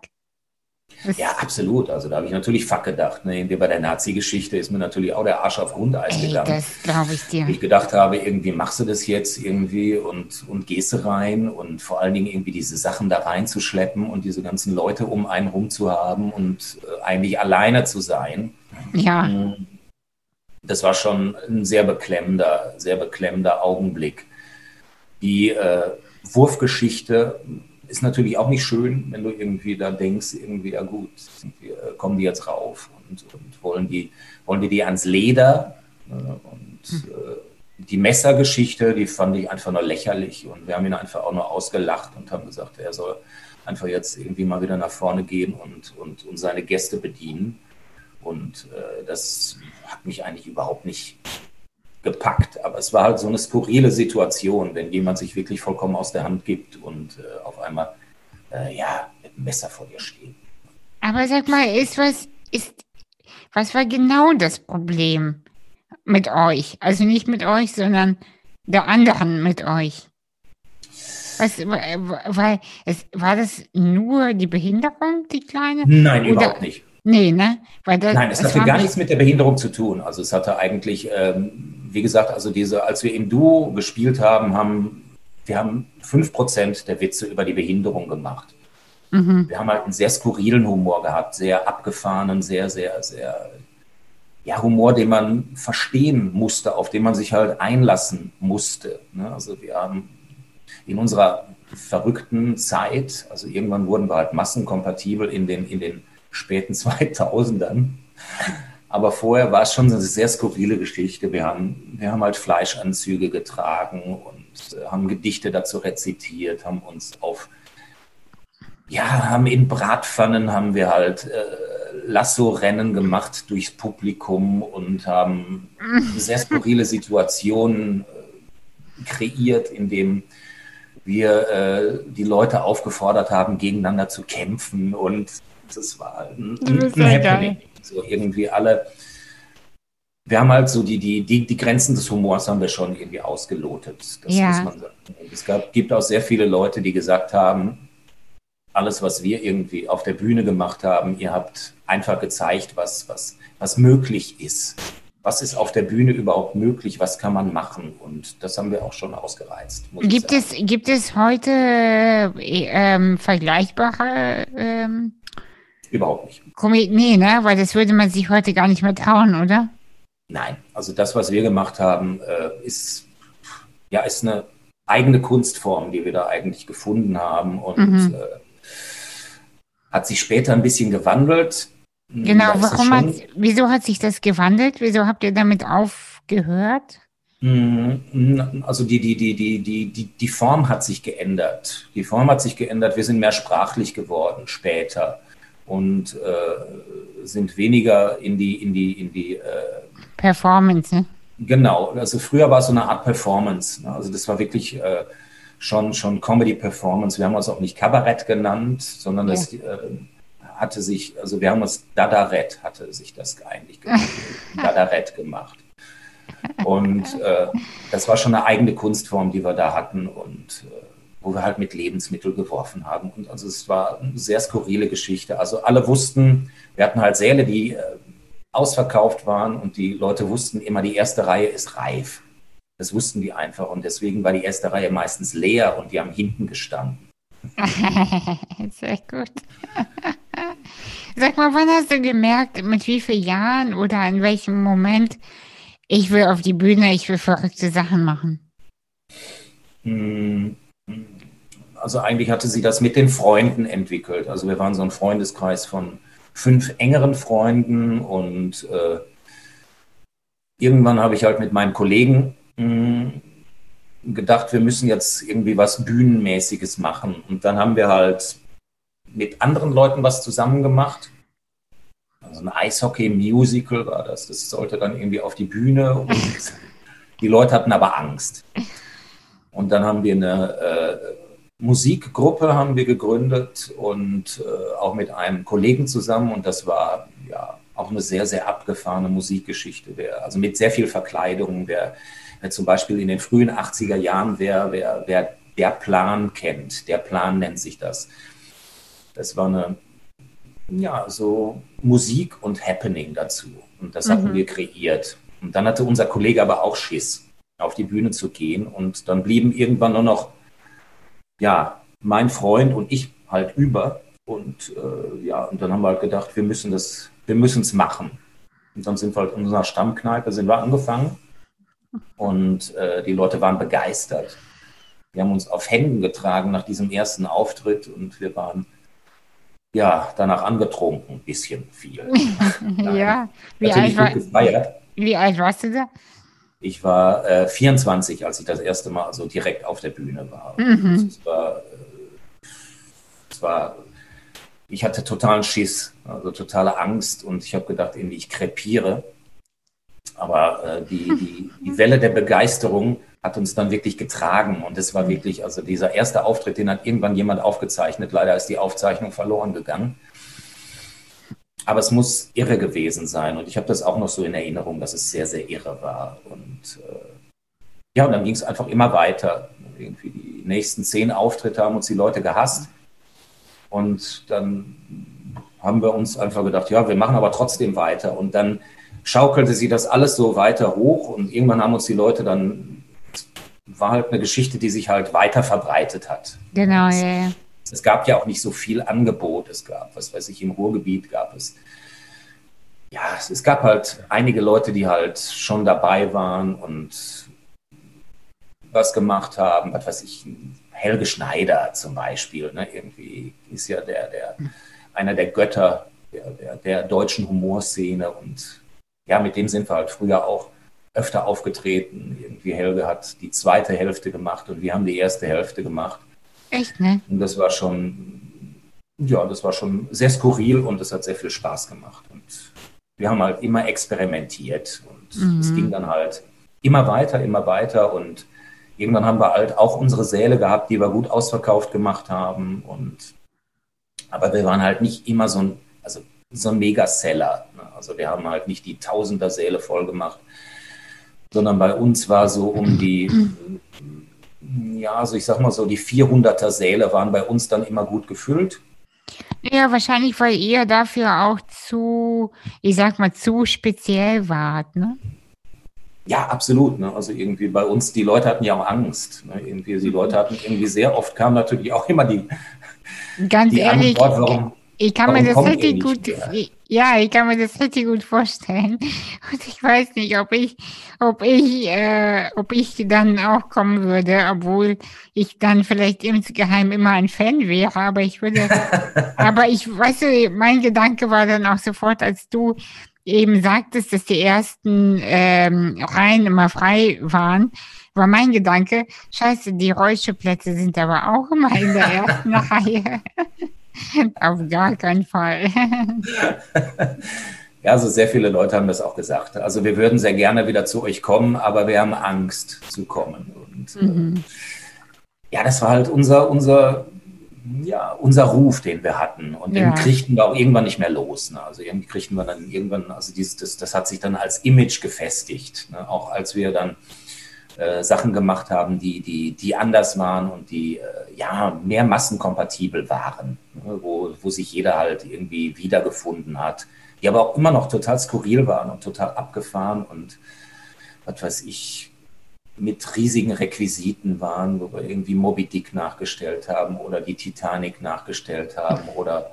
Das ja, absolut. Also da habe ich natürlich fuck gedacht. Ne? Bei der Nazi-Geschichte ist mir natürlich auch der Arsch auf Grundeis Ey, gegangen. Das glaube ich dir. Ich gedacht habe, irgendwie machst du das jetzt irgendwie und, und gehst du rein und vor allen Dingen irgendwie diese Sachen da reinzuschleppen und diese ganzen Leute um einen rum zu haben und äh, eigentlich alleine zu sein. Ja. Mhm das war schon ein sehr beklemmender, sehr beklemmender Augenblick. Die äh, Wurfgeschichte ist natürlich auch nicht schön, wenn du irgendwie da denkst, irgendwie, ja gut, äh, kommen die jetzt rauf und, und, wollen, die, wollen die die ans Leder. Äh, und äh, die Messergeschichte, die fand ich einfach nur lächerlich und wir haben ihn einfach auch nur ausgelacht und haben gesagt, er soll einfach jetzt irgendwie mal wieder nach vorne gehen und, und, und seine Gäste bedienen. Und äh, das hat mich eigentlich überhaupt nicht gepackt. Aber es war halt so eine skurrile Situation, wenn jemand sich wirklich vollkommen aus der Hand gibt und äh, auf einmal äh, ja mit dem Messer vor dir steht. Aber sag mal, ist was, ist, was war genau das Problem mit euch? Also nicht mit euch, sondern der anderen mit euch. Was, weil es, war das nur die Behinderung, die kleine? Nein, Oder, überhaupt nicht. Nee, ne? Weil das, Nein, es hatte gar nichts mit der Behinderung zu tun. Also es hatte eigentlich, ähm, wie gesagt, also diese, als wir im Duo gespielt haben, haben wir haben 5% der Witze über die Behinderung gemacht. Mhm. Wir haben halt einen sehr skurrilen Humor gehabt, sehr abgefahrenen, sehr, sehr, sehr, ja, Humor, den man verstehen musste, auf den man sich halt einlassen musste. Ne? Also wir haben in unserer verrückten Zeit, also irgendwann wurden wir halt massenkompatibel in den, in den späten 2000ern. Aber vorher war es schon eine sehr skurrile Geschichte. Wir haben, wir haben halt Fleischanzüge getragen und äh, haben Gedichte dazu rezitiert, haben uns auf, ja, haben in Bratpfannen haben wir halt äh, Lasso-Rennen gemacht durchs Publikum und haben sehr skurrile Situationen äh, kreiert, in dem wir äh, die Leute aufgefordert haben, gegeneinander zu kämpfen und das war ein, ein, ein Happening. So irgendwie alle. Wir haben halt so die, die, die, die Grenzen des Humors haben wir schon irgendwie ausgelotet. Das ja. muss man sagen. Es gab, gibt auch sehr viele Leute, die gesagt haben, alles, was wir irgendwie auf der Bühne gemacht haben, ihr habt einfach gezeigt, was, was, was möglich ist. Was ist auf der Bühne überhaupt möglich? Was kann man machen? Und das haben wir auch schon ausgereizt. Gibt, es, gibt es heute äh, ähm, vergleichbare ähm, Überhaupt nicht. Nee, ne? Weil das würde man sich heute gar nicht mehr trauen, oder? Nein, also das, was wir gemacht haben, äh, ist, ja, ist eine eigene Kunstform, die wir da eigentlich gefunden haben und mhm. äh, hat sich später ein bisschen gewandelt. Genau, warum hat, wieso hat sich das gewandelt? Wieso habt ihr damit aufgehört? Mhm. Also die, die, die, die, die, die, die Form hat sich geändert. Die Form hat sich geändert. Wir sind mehr sprachlich geworden später und äh, sind weniger in die, in die, in die äh, Performance. Ne? Genau, also früher war es so eine Art Performance. Ne? Also das war wirklich äh, schon, schon Comedy-Performance. Wir haben uns auch nicht Kabarett genannt, sondern ja. das äh, hatte sich, also wir haben uns Dadarett hatte sich das eigentlich gemacht, Dadarett gemacht. Und äh, das war schon eine eigene Kunstform, die wir da hatten und äh, wo wir halt mit Lebensmitteln geworfen haben. Und also es war eine sehr skurrile Geschichte. Also alle wussten, wir hatten halt Säle, die äh, ausverkauft waren und die Leute wussten immer, die erste Reihe ist reif. Das wussten die einfach und deswegen war die erste Reihe meistens leer und die haben hinten gestanden. Sehr gut. Sag mal, wann hast du gemerkt, mit wie vielen Jahren oder in welchem Moment, ich will auf die Bühne, ich will verrückte Sachen machen? Hm, also eigentlich hatte sie das mit den Freunden entwickelt. Also wir waren so ein Freundeskreis von fünf engeren Freunden und äh, irgendwann habe ich halt mit meinem Kollegen mh, hm, gedacht, wir müssen jetzt irgendwie was Bühnenmäßiges machen. Und dann haben wir halt mit anderen Leuten was zusammen gemacht. Also ein Eishockey-Musical war das. Das sollte dann irgendwie auf die Bühne und die Leute hatten aber Angst. Und dann haben wir eine äh, Musikgruppe haben wir gegründet und äh, auch mit einem Kollegen zusammen und das war ja auch eine sehr, sehr abgefahrene Musikgeschichte. Wer, also mit sehr viel Verkleidung, wer, wer zum Beispiel in den frühen 80er Jahren, wer, wer, wer der Plan kennt, der Plan nennt sich das. Das war eine, ja, so Musik und Happening dazu. Und das mhm. hatten wir kreiert. Und dann hatte unser Kollege aber auch Schiss, auf die Bühne zu gehen. Und dann blieben irgendwann nur noch ja, mein Freund und ich halt über. Und äh, ja, und dann haben wir halt gedacht, wir müssen das, wir müssen es machen. Und dann sind wir halt in unserer Stammkneipe, sind wir angefangen. Und äh, die Leute waren begeistert. Wir haben uns auf Händen getragen nach diesem ersten Auftritt und wir waren ja danach angetrunken, ein bisschen viel. ja, wie alt, war, wie alt warst du da? Ich war äh, 24, als ich das erste Mal so direkt auf der Bühne war. Mhm. Es war, äh, es war, ich hatte totalen Schiss, also totale Angst und ich habe gedacht, irgendwie ich krepiere. Aber äh, die, die, die Welle der Begeisterung hat uns dann wirklich getragen. Und es war wirklich, also dieser erste Auftritt, den hat irgendwann jemand aufgezeichnet. Leider ist die Aufzeichnung verloren gegangen. Aber es muss irre gewesen sein. Und ich habe das auch noch so in Erinnerung, dass es sehr, sehr irre war. Und äh, ja, und dann ging es einfach immer weiter. Irgendwie die nächsten zehn Auftritte haben uns die Leute gehasst. Und dann haben wir uns einfach gedacht, ja, wir machen aber trotzdem weiter. Und dann schaukelte sie das alles so weiter hoch. Und irgendwann haben uns die Leute dann, war halt eine Geschichte, die sich halt weiter verbreitet hat. Genau, ja, ja es gab ja auch nicht so viel Angebot. Es gab, was weiß ich, im Ruhrgebiet gab es. Ja, es gab halt einige Leute, die halt schon dabei waren und was gemacht haben. Was weiß ich, Helge Schneider zum Beispiel. Ne? Irgendwie ist ja der, der, einer der Götter der, der, der deutschen Humorszene und ja, mit dem sind wir halt früher auch öfter aufgetreten. Irgendwie Helge hat die zweite Hälfte gemacht und wir haben die erste Hälfte gemacht. Echt, ne? Und das war schon, ja, das war schon sehr skurril und es hat sehr viel Spaß gemacht. Und wir haben halt immer experimentiert und mhm. es ging dann halt immer weiter, immer weiter und irgendwann haben wir halt auch unsere Säle gehabt, die wir gut ausverkauft gemacht haben und aber wir waren halt nicht immer so ein, also so ein Megaseller. Ne? Also wir haben halt nicht die Tausender Säle voll gemacht, sondern bei uns war so um die ja, also ich sag mal so, die 400er Säle waren bei uns dann immer gut gefüllt. Ja, wahrscheinlich, weil ihr dafür auch zu, ich sag mal, zu speziell wart, ne? Ja, absolut. Ne? Also irgendwie bei uns, die Leute hatten ja auch Angst. Ne? Irgendwie, die Leute hatten irgendwie sehr oft kam natürlich auch immer die, Ganz die ehrlich, Antwort, warum, ich kann mir das richtig gut, mehr? Ja, ich kann mir das richtig gut vorstellen. Und ich weiß nicht, ob ich, ob ich, äh, ob ich dann auch kommen würde, obwohl ich dann vielleicht insgeheim immer ein Fan wäre, aber ich würde, aber ich, weißt du, mein Gedanke war dann auch sofort, als du eben sagtest, dass die ersten ähm, Reihen immer frei waren, war mein Gedanke, scheiße, die Räuscheplätze sind aber auch immer in der ersten Reihe. Auf gar keinen Fall. ja, also sehr viele Leute haben das auch gesagt. Also wir würden sehr gerne wieder zu euch kommen, aber wir haben Angst zu kommen. Und äh, mhm. ja, das war halt unser, unser, ja, unser Ruf, den wir hatten. Und den kriegten wir auch irgendwann nicht mehr los. Ne? Also irgendwie kriegten wir dann irgendwann, also dieses, das, das hat sich dann als Image gefestigt. Ne? Auch als wir dann äh, Sachen gemacht haben, die, die, die anders waren und die äh, ja mehr massenkompatibel waren, ne, wo, wo sich jeder halt irgendwie wiedergefunden hat, die aber auch immer noch total skurril waren und total abgefahren und was weiß ich, mit riesigen Requisiten waren, wo wir irgendwie Moby Dick nachgestellt haben oder die Titanic nachgestellt haben oder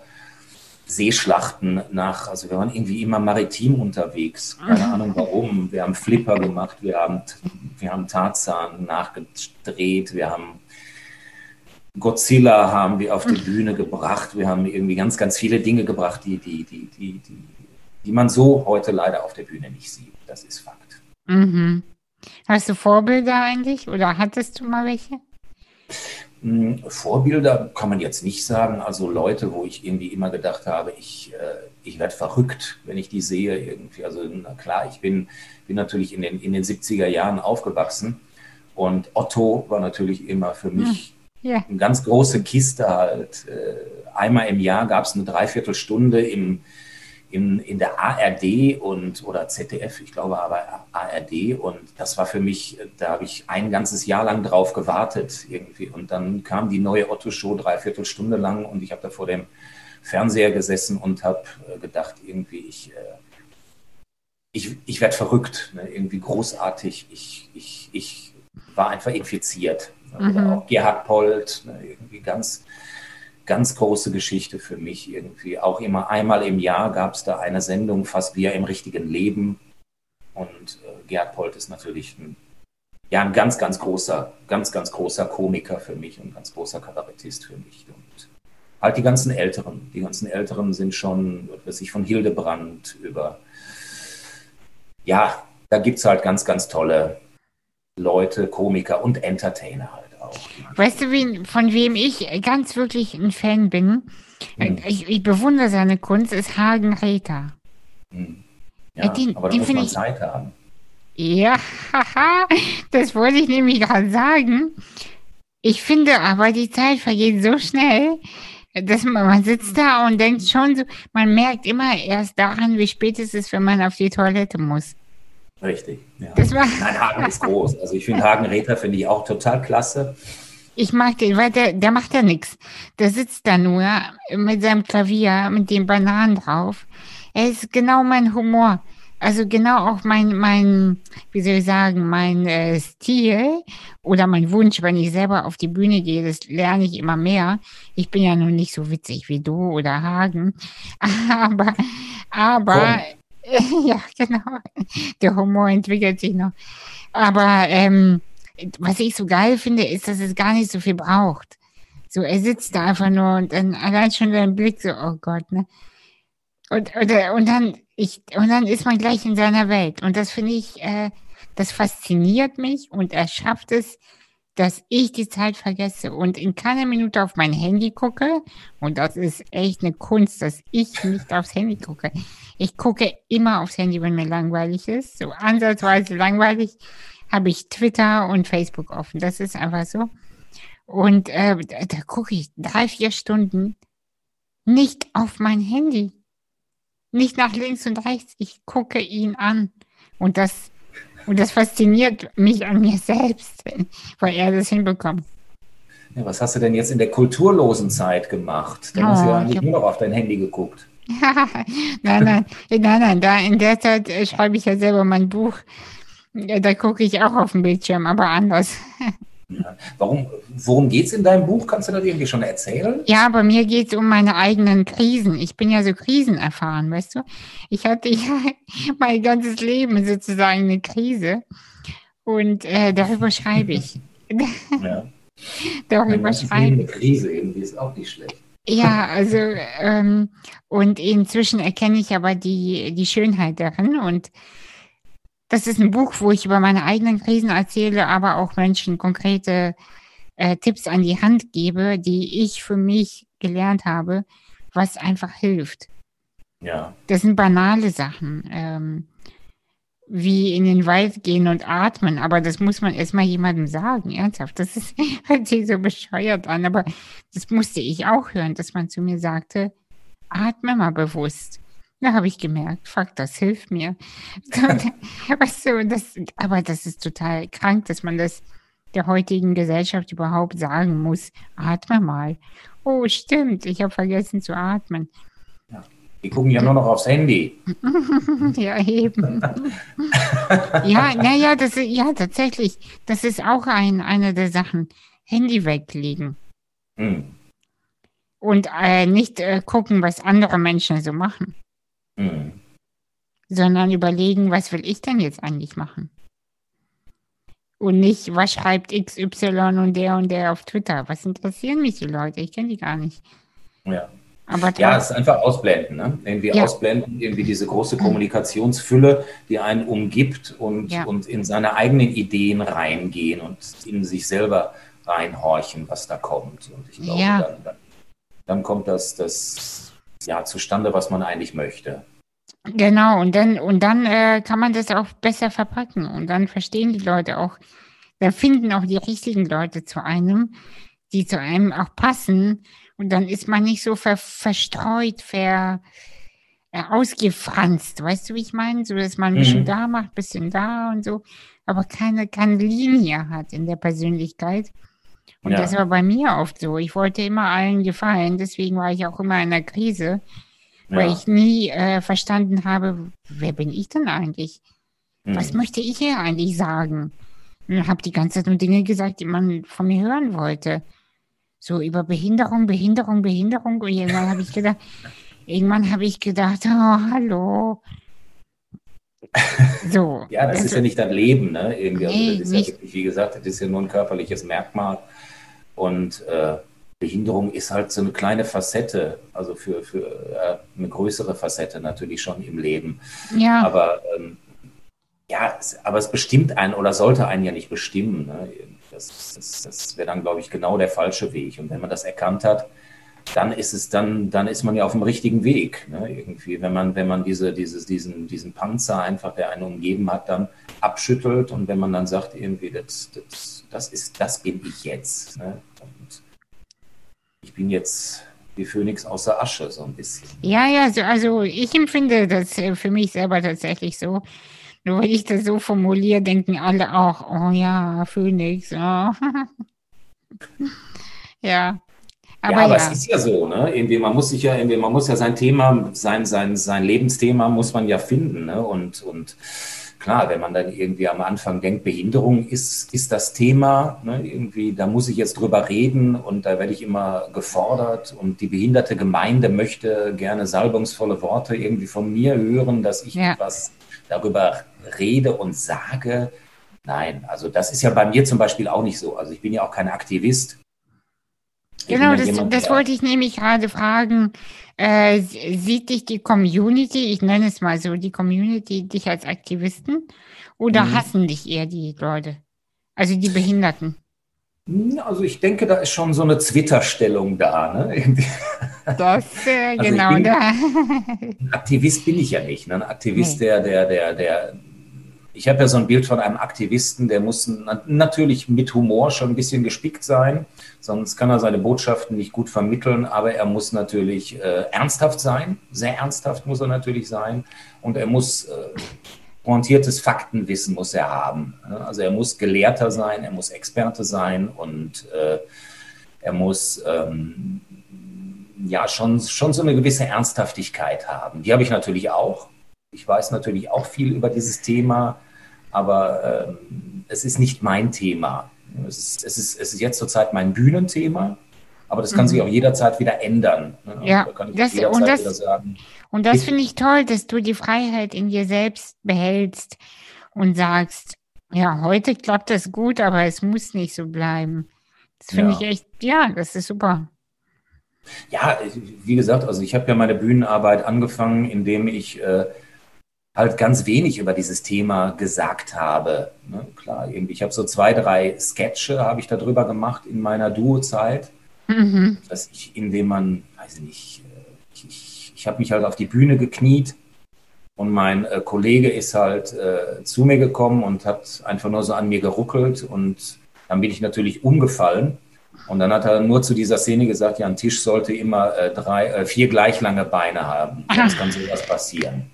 Seeschlachten nach, also wir waren irgendwie immer maritim unterwegs. Keine mhm. Ahnung warum. Wir haben Flipper gemacht, wir haben, wir haben Tarzan nachgedreht, wir haben Godzilla haben wir auf die mhm. Bühne gebracht. Wir haben irgendwie ganz, ganz viele Dinge gebracht, die, die, die, die, die, die man so heute leider auf der Bühne nicht sieht. Das ist Fakt. Mhm. Hast du Vorbilder eigentlich oder hattest du mal welche? Hm, Vorbilder kann man jetzt nicht sagen. Also Leute, wo ich irgendwie immer gedacht habe, ich, äh, ich werde verrückt, wenn ich die sehe irgendwie. Also na klar, ich bin, bin natürlich in den, in den 70er Jahren aufgewachsen und Otto war natürlich immer für mich ja. Ja. eine ganz große Kiste halt. Äh, einmal im Jahr gab es eine Dreiviertelstunde im, in, in der ARD und oder ZDF, ich glaube aber ARD und das war für mich, da habe ich ein ganzes Jahr lang drauf gewartet irgendwie und dann kam die neue Otto-Show dreiviertel Stunde lang und ich habe da vor dem Fernseher gesessen und habe äh, gedacht irgendwie ich äh, ich, ich werde verrückt, ne? irgendwie großartig, ich, ich, ich war einfach infiziert. Mhm. Oder auch Gerhard Polt, ne? irgendwie ganz ganz große Geschichte für mich irgendwie. Auch immer einmal im Jahr gab es da eine Sendung, fast wie im richtigen Leben. Und äh, Gerd Polt ist natürlich ein, ja, ein ganz, ganz großer, ganz, ganz großer Komiker für mich und ein ganz großer Kabarettist für mich. Und halt die ganzen Älteren. Die ganzen Älteren sind schon, was ich von Hildebrand über, ja, da gibt es halt ganz, ganz tolle Leute, Komiker und Entertainer halt. Weißt du, wen, von wem ich ganz wirklich ein Fan bin? Hm. Ich, ich, bewundere seine Kunst, ist Hagen Räther. Hm. Ja, den, aber da muss man ich, Zeit haben. Ja, das wollte ich nämlich gerade sagen. Ich finde aber, die Zeit vergeht so schnell, dass man, man sitzt da und denkt schon so, man merkt immer erst daran, wie spät es ist, wenn man auf die Toilette muss. Richtig, ja. Das war Nein, Hagen ist groß. Also ich finde Hagen Räther finde ich auch total klasse. Ich mag den, weil der, der macht ja nichts. Der sitzt da nur mit seinem Klavier, mit den Bananen drauf. Er ist genau mein Humor. Also genau auch mein, mein, wie soll ich sagen, mein äh, Stil oder mein Wunsch, wenn ich selber auf die Bühne gehe, das lerne ich immer mehr. Ich bin ja noch nicht so witzig wie du oder Hagen, aber, aber, ja, genau, der Humor entwickelt sich noch. Aber ähm, was ich so geil finde, ist, dass es gar nicht so viel braucht. So, er sitzt da einfach nur und dann allein schon dein Blick so, oh Gott, ne? Und, und, und dann ich, und dann ist man gleich in seiner Welt. Und das finde ich, äh, das fasziniert mich und er schafft es, dass ich die Zeit vergesse und in keiner Minute auf mein Handy gucke. Und das ist echt eine Kunst, dass ich nicht aufs Handy gucke. Ich gucke immer aufs Handy, wenn mir langweilig ist. So ansatzweise langweilig habe ich Twitter und Facebook offen. Das ist einfach so. Und äh, da gucke ich drei, vier Stunden nicht auf mein Handy nicht nach links und rechts. Ich gucke ihn an. Und das, und das fasziniert mich an mir selbst, weil er das hinbekommt. Ja, was hast du denn jetzt in der kulturlosen Zeit gemacht? Da oh, hast du ja nicht nur noch auf dein Handy geguckt. nein, nein, nein, nein, da in der Zeit äh, schreibe ich ja selber mein Buch. Da gucke ich auch auf dem Bildschirm, aber anders. Warum, worum geht es in deinem Buch? Kannst du das irgendwie schon erzählen? Ja, bei mir geht es um meine eigenen Krisen. Ich bin ja so krisenerfahren, weißt du? Ich hatte ja mein ganzes Leben sozusagen eine Krise. Und äh, darüber schreibe ich. Ja. darüber schreibe ich. Eine Krise irgendwie ist auch nicht schlecht. Ja, also ähm, und inzwischen erkenne ich aber die, die Schönheit darin und das ist ein Buch, wo ich über meine eigenen Krisen erzähle, aber auch Menschen konkrete äh, Tipps an die Hand gebe, die ich für mich gelernt habe, was einfach hilft. Ja. Das sind banale Sachen, ähm, wie in den Wald gehen und atmen, aber das muss man erstmal jemandem sagen, ernsthaft. Das ist, hört sich so bescheuert an, aber das musste ich auch hören, dass man zu mir sagte, atme mal bewusst. Da habe ich gemerkt, fuck, das hilft mir. weißt du, das, aber das ist total krank, dass man das der heutigen Gesellschaft überhaupt sagen muss. Atme mal. Oh, stimmt, ich habe vergessen zu atmen. Die gucken ja nur noch aufs Handy. ja, eben. ja, naja, das ja tatsächlich. Das ist auch ein, eine der Sachen. Handy weglegen. Hm. Und äh, nicht äh, gucken, was andere Menschen so machen. Mhm. Sondern überlegen, was will ich denn jetzt eigentlich machen? Und nicht, was schreibt XY und der und der auf Twitter. Was interessieren mich die Leute? Ich kenne die gar nicht. Ja. Aber ja, es ist einfach ausblenden, ne? Irgendwie ja. ausblenden, irgendwie diese große Kommunikationsfülle, die einen umgibt und, ja. und in seine eigenen Ideen reingehen und in sich selber reinhorchen, was da kommt. Und ich glaube, ja. dann, dann, dann kommt das, das ja, zustande, was man eigentlich möchte. Genau, und dann, und dann äh, kann man das auch besser verpacken und dann verstehen die Leute auch, da finden auch die richtigen Leute zu einem, die zu einem auch passen und dann ist man nicht so ver verstreut, ver äh, ausgefranst, weißt du, wie ich meine? So, dass man ein bisschen mhm. da macht, ein bisschen da und so, aber keine, keine Linie hat in der Persönlichkeit. Und ja. das war bei mir oft so. Ich wollte immer allen gefallen, deswegen war ich auch immer in der Krise, ja. weil ich nie äh, verstanden habe, wer bin ich denn eigentlich? Mhm. Was möchte ich hier eigentlich sagen? Und habe die ganze Zeit nur Dinge gesagt, die man von mir hören wollte. So über Behinderung, Behinderung, Behinderung. Und irgendwann habe ich gedacht, irgendwann habe ich gedacht, oh, hallo. So. ja, das also, ist ja nicht dein Leben, ne? Irgendwie. Also nee, das ist nicht. ja wirklich, wie gesagt, das ist ja nur ein körperliches Merkmal. Und äh, Behinderung ist halt so eine kleine Facette, also für, für äh, eine größere Facette natürlich schon im Leben. Ja. Aber ähm, ja, es, aber es bestimmt einen oder sollte einen ja nicht bestimmen. Ne? Das, das, das wäre dann, glaube ich, genau der falsche Weg. Und wenn man das erkannt hat, dann ist es dann, dann ist man ja auf dem richtigen Weg. Ne? Irgendwie, wenn man, wenn man diese, dieses, diesen, diesen Panzer einfach, der einen umgeben hat, dann abschüttelt und wenn man dann sagt, irgendwie, das, das, das ist, das bin ich jetzt. Ne? Und ich bin jetzt wie Phönix aus der Asche, so ein bisschen. Ja, ja, so, also ich empfinde das äh, für mich selber tatsächlich so. Nur wenn ich das so formuliere, denken alle auch, oh ja, Phönix. Oh. ja. Aber, ja, aber ja. es ist ja so, ne? Irgendwie, man muss sich ja, irgendwie, man muss ja sein Thema, sein, sein, sein Lebensthema muss man ja finden. Ne? Und, und klar, wenn man dann irgendwie am Anfang denkt, Behinderung ist, ist das Thema, ne? irgendwie, da muss ich jetzt drüber reden und da werde ich immer gefordert und die behinderte Gemeinde möchte gerne salbungsvolle Worte irgendwie von mir hören, dass ich ja. etwas darüber rede und sage. Nein, also das ist ja bei mir zum Beispiel auch nicht so. Also ich bin ja auch kein Aktivist. Genau, das, jemand, das wollte ich nämlich gerade fragen. Äh, sieht dich die Community, ich nenne es mal so, die Community dich als Aktivisten oder mhm. hassen dich eher die Leute? Also die Behinderten? Hm, also ich denke, da ist schon so eine Twitter-Stellung da. Ne? Das, äh, also genau. Bin, da. Ein Aktivist bin ich ja nicht. Ne? Ein Aktivist, nee. der, der, der, der ich habe ja so ein Bild von einem Aktivisten, der muss natürlich mit Humor schon ein bisschen gespickt sein, sonst kann er seine Botschaften nicht gut vermitteln, aber er muss natürlich äh, ernsthaft sein, sehr ernsthaft muss er natürlich sein und er muss äh, pointiertes Faktenwissen muss er haben. Also er muss Gelehrter sein, er muss Experte sein und äh, er muss ähm, ja schon, schon so eine gewisse Ernsthaftigkeit haben. Die habe ich natürlich auch. Ich weiß natürlich auch viel über dieses Thema, aber ähm, es ist nicht mein Thema. Es ist, es, ist, es ist jetzt zurzeit mein Bühnenthema, aber das kann mhm. sich auch jederzeit wieder ändern. Ne? Ja, da das, und das, und das finde ich toll, dass du die Freiheit in dir selbst behältst und sagst, ja, heute klappt das gut, aber es muss nicht so bleiben. Das finde ja. ich echt, ja, das ist super. Ja, wie gesagt, also ich habe ja meine Bühnenarbeit angefangen, indem ich äh, halt ganz wenig über dieses Thema gesagt habe. Ne? Klar, irgendwie, ich habe so zwei, drei Sketche habe ich darüber gemacht in meiner Duo-Zeit, mhm. dass ich, indem man, weiß ich nicht, äh, ich, ich, ich habe mich halt auf die Bühne gekniet und mein äh, Kollege ist halt äh, zu mir gekommen und hat einfach nur so an mir geruckelt und dann bin ich natürlich umgefallen. Und dann hat er nur zu dieser Szene gesagt, ja, ein Tisch sollte immer äh, drei, äh, vier gleich lange Beine haben. Sonst kann sowas passieren.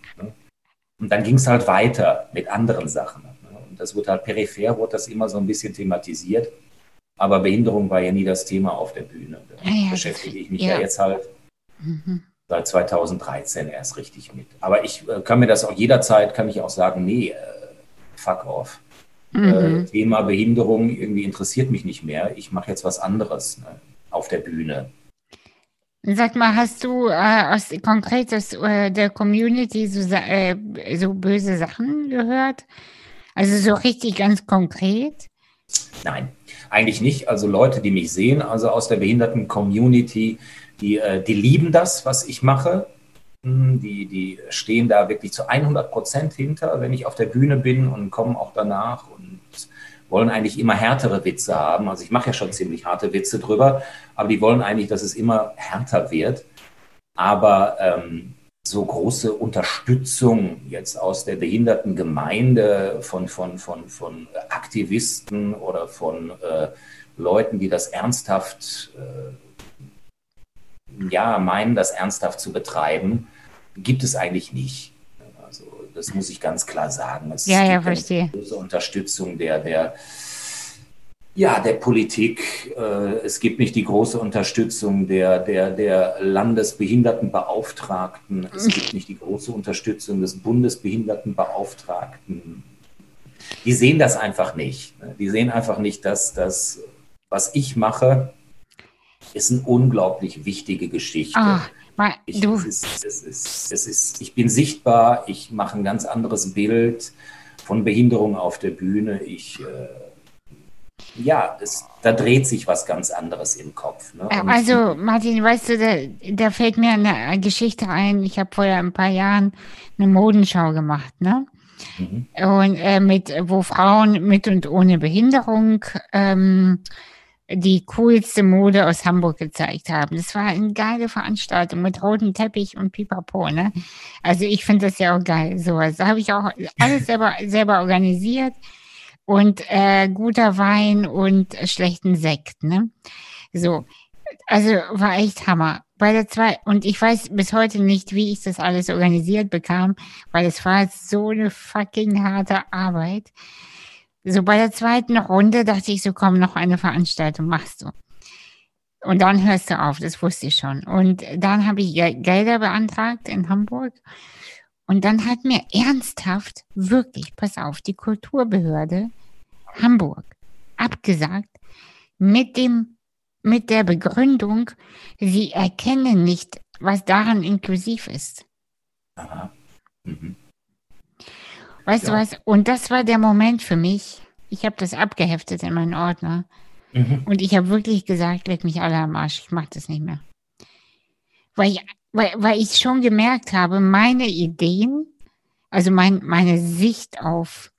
Und dann ging es halt weiter mit anderen Sachen. Und das wurde halt peripher, wurde das immer so ein bisschen thematisiert. Aber Behinderung war ja nie das Thema auf der Bühne. Da ja, beschäftige ich mich ja, ja jetzt halt mhm. seit 2013 erst richtig mit. Aber ich äh, kann mir das auch jederzeit, kann ich auch sagen, nee, äh, fuck off. Mhm. Äh, Thema Behinderung irgendwie interessiert mich nicht mehr. Ich mache jetzt was anderes ne, auf der Bühne. Sag mal, hast du äh, aus, konkret aus äh, der Community so, äh, so böse Sachen gehört? Also so richtig ganz konkret? Nein, eigentlich nicht. Also Leute, die mich sehen, also aus der Behinderten-Community, die, äh, die lieben das, was ich mache. Hm, die, die stehen da wirklich zu 100 Prozent hinter, wenn ich auf der Bühne bin und kommen auch danach wollen eigentlich immer härtere Witze haben. Also ich mache ja schon ziemlich harte Witze drüber, aber die wollen eigentlich, dass es immer härter wird. Aber ähm, so große Unterstützung jetzt aus der Behindertengemeinde von, von, von, von Aktivisten oder von äh, Leuten, die das ernsthaft äh, ja, meinen, das ernsthaft zu betreiben, gibt es eigentlich nicht. Das muss ich ganz klar sagen. Es ja, ja, verstehe. Große Unterstützung der, der, ja, der Politik. Äh, es gibt nicht die große Unterstützung der, der, der Landesbehindertenbeauftragten. Es gibt nicht die große Unterstützung des Bundesbehindertenbeauftragten. Die sehen das einfach nicht. Ne? Die sehen einfach nicht, dass das, was ich mache, ist eine unglaublich wichtige Geschichte. Ach, ich. Es ist, es ist, es ist, ich bin sichtbar, ich mache ein ganz anderes Bild von Behinderung auf der Bühne. Ich, äh, ja, es, da dreht sich was ganz anderes im Kopf. Ne? also, Martin, weißt du, da, da, fällt mir eine Geschichte ein. Ich habe vor ein paar Jahren eine Modenschau gemacht, ne? Mhm. Und äh, mit, wo Frauen mit und ohne Behinderung ähm, die coolste Mode aus Hamburg gezeigt haben. Das war eine geile Veranstaltung mit rotem Teppich und Pipapo, ne? Also ich finde das ja auch geil, sowas. Da habe ich auch alles selber, selber organisiert und äh, guter Wein und schlechten Sekt, ne? So. Also war echt Hammer. Bei der zwei, und ich weiß bis heute nicht, wie ich das alles organisiert bekam, weil es war so eine fucking harte Arbeit. So bei der zweiten Runde dachte ich so, komm, noch eine Veranstaltung machst du. Und dann hörst du auf, das wusste ich schon. Und dann habe ich Gelder beantragt in Hamburg. Und dann hat mir ernsthaft, wirklich, pass auf, die Kulturbehörde Hamburg abgesagt mit dem, mit der Begründung, sie erkennen nicht, was daran inklusiv ist. Aha. Mhm. Weißt ja. du was? Und das war der Moment für mich. Ich habe das abgeheftet in meinen Ordner. Mhm. Und ich habe wirklich gesagt, leg mich alle am Arsch, ich mache das nicht mehr. Weil ich, weil, weil ich schon gemerkt habe, meine Ideen, also mein, meine Sicht auf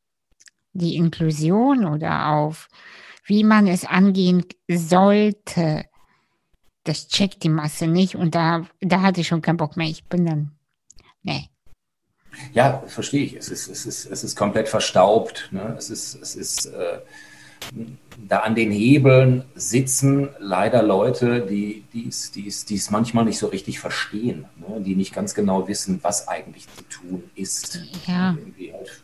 die Inklusion oder auf wie man es angehen sollte, das checkt die Masse nicht und da, da hatte ich schon keinen Bock mehr. Ich bin dann, nee. Ja, verstehe ich. Es ist, es ist, es ist komplett verstaubt. Ne? Es ist, es ist äh, da an den Hebeln sitzen leider Leute, die es die es manchmal nicht so richtig verstehen, ne? die nicht ganz genau wissen, was eigentlich zu tun ist. Ja. Halt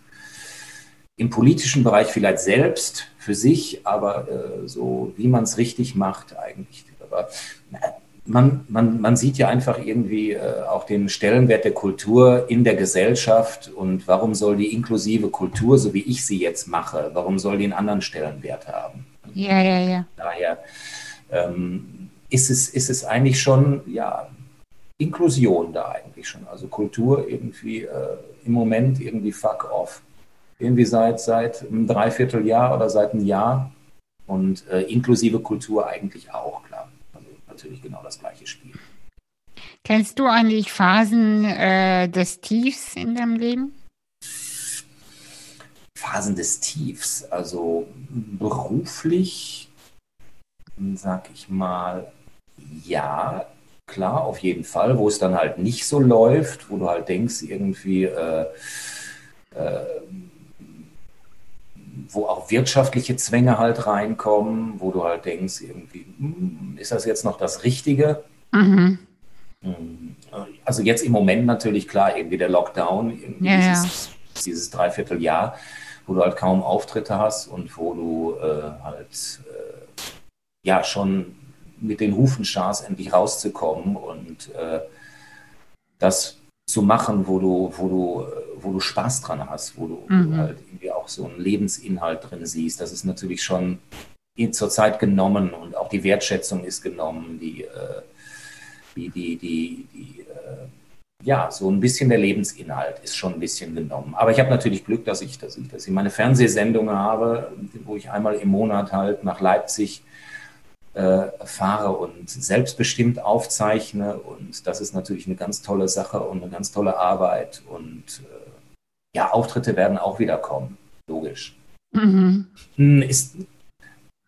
Im politischen Bereich vielleicht selbst für sich, aber äh, so wie man es richtig macht eigentlich. Aber man, man, man sieht ja einfach irgendwie äh, auch den Stellenwert der Kultur in der Gesellschaft und warum soll die inklusive Kultur, so wie ich sie jetzt mache, warum soll die einen anderen Stellenwert haben? Ja, ja, ja. Daher ähm, ist, es, ist es eigentlich schon, ja, Inklusion da eigentlich schon. Also Kultur irgendwie äh, im Moment irgendwie fuck off. Irgendwie seit, seit einem Dreivierteljahr oder seit einem Jahr und äh, inklusive Kultur eigentlich auch natürlich genau das gleiche Spiel. Kennst du eigentlich Phasen äh, des Tiefs in deinem Leben? Phasen des Tiefs, also beruflich, sag ich mal, ja, klar, auf jeden Fall, wo es dann halt nicht so läuft, wo du halt denkst, irgendwie, äh, äh, wo auch wirtschaftliche Zwänge halt reinkommen, wo du halt denkst, irgendwie, hm, ist das jetzt noch das Richtige? Mhm. Hm, also jetzt im Moment natürlich klar, irgendwie der Lockdown, irgendwie ja, dieses, ja. dieses Dreivierteljahr, wo du halt kaum Auftritte hast und wo du äh, halt äh, ja schon mit den Hufen scharst, endlich rauszukommen und äh, das zu machen, wo du, wo du, wo du Spaß dran hast, wo du, mhm. halt irgendwie auch so einen Lebensinhalt drin siehst. Das ist natürlich schon zur Zeit genommen und auch die Wertschätzung ist genommen, die, äh, die, die, die, die äh, ja, so ein bisschen der Lebensinhalt ist schon ein bisschen genommen. Aber ich habe natürlich Glück, dass ich, dass ich, dass ich meine Fernsehsendungen habe, wo ich einmal im Monat halt nach Leipzig äh, fahre und selbstbestimmt aufzeichne. Und das ist natürlich eine ganz tolle Sache und eine ganz tolle Arbeit. Und äh, ja, Auftritte werden auch wieder kommen, logisch. Mhm. Hm, ist,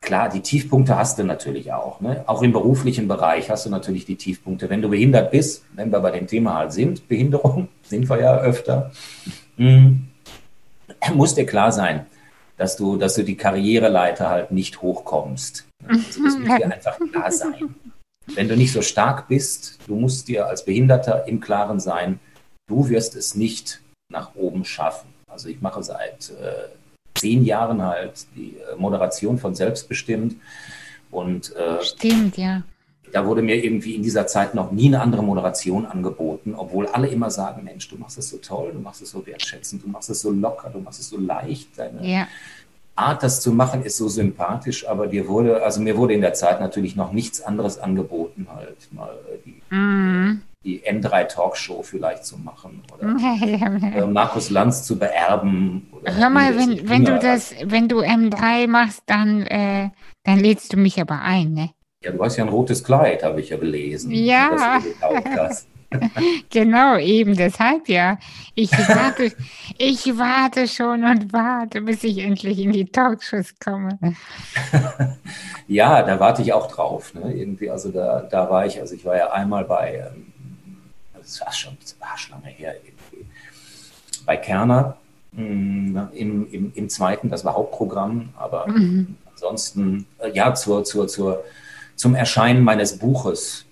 klar, die Tiefpunkte hast du natürlich auch. Ne? Auch im beruflichen Bereich hast du natürlich die Tiefpunkte. Wenn du behindert bist, wenn wir bei dem Thema halt sind, Behinderung, sind wir ja öfter, hm, muss dir klar sein, dass du, dass du die Karriereleiter halt nicht hochkommst. Das muss dir einfach klar sein. Wenn du nicht so stark bist, du musst dir als Behinderter im Klaren sein, du wirst es nicht nach oben schaffen. Also ich mache seit äh, zehn Jahren halt die äh, Moderation von Selbstbestimmt und äh, Stimmt, ja. Da wurde mir irgendwie in dieser Zeit noch nie eine andere Moderation angeboten, obwohl alle immer sagen, Mensch, du machst es so toll, du machst es so wertschätzend, du machst es so locker, du machst es so leicht. Deine ja. Art, das zu machen, ist so sympathisch, aber dir wurde, also mir wurde in der Zeit natürlich noch nichts anderes angeboten, halt mal die, mm. die N3 Talkshow vielleicht zu machen oder äh, Markus Lanz zu beerben. Hör mal, wenn, wenn du das, wenn du M3 machst, dann, äh, dann lädst du mich aber ein, ne? Ja, du hast ja ein rotes Kleid, habe ich ja gelesen. Ja. genau, eben deshalb ja. Ich warte, ich warte schon und warte, bis ich endlich in die Talkshows komme. ja, da warte ich auch drauf. Ne? Irgendwie, also da, da war ich, also ich war ja einmal bei, ähm, das war schon, das war schon lange her, irgendwie, bei Kerner mm, im, im, im zweiten, das war Hauptprogramm, aber mhm. ansonsten, äh, ja, zur, zur, zur, zum Erscheinen meines Buches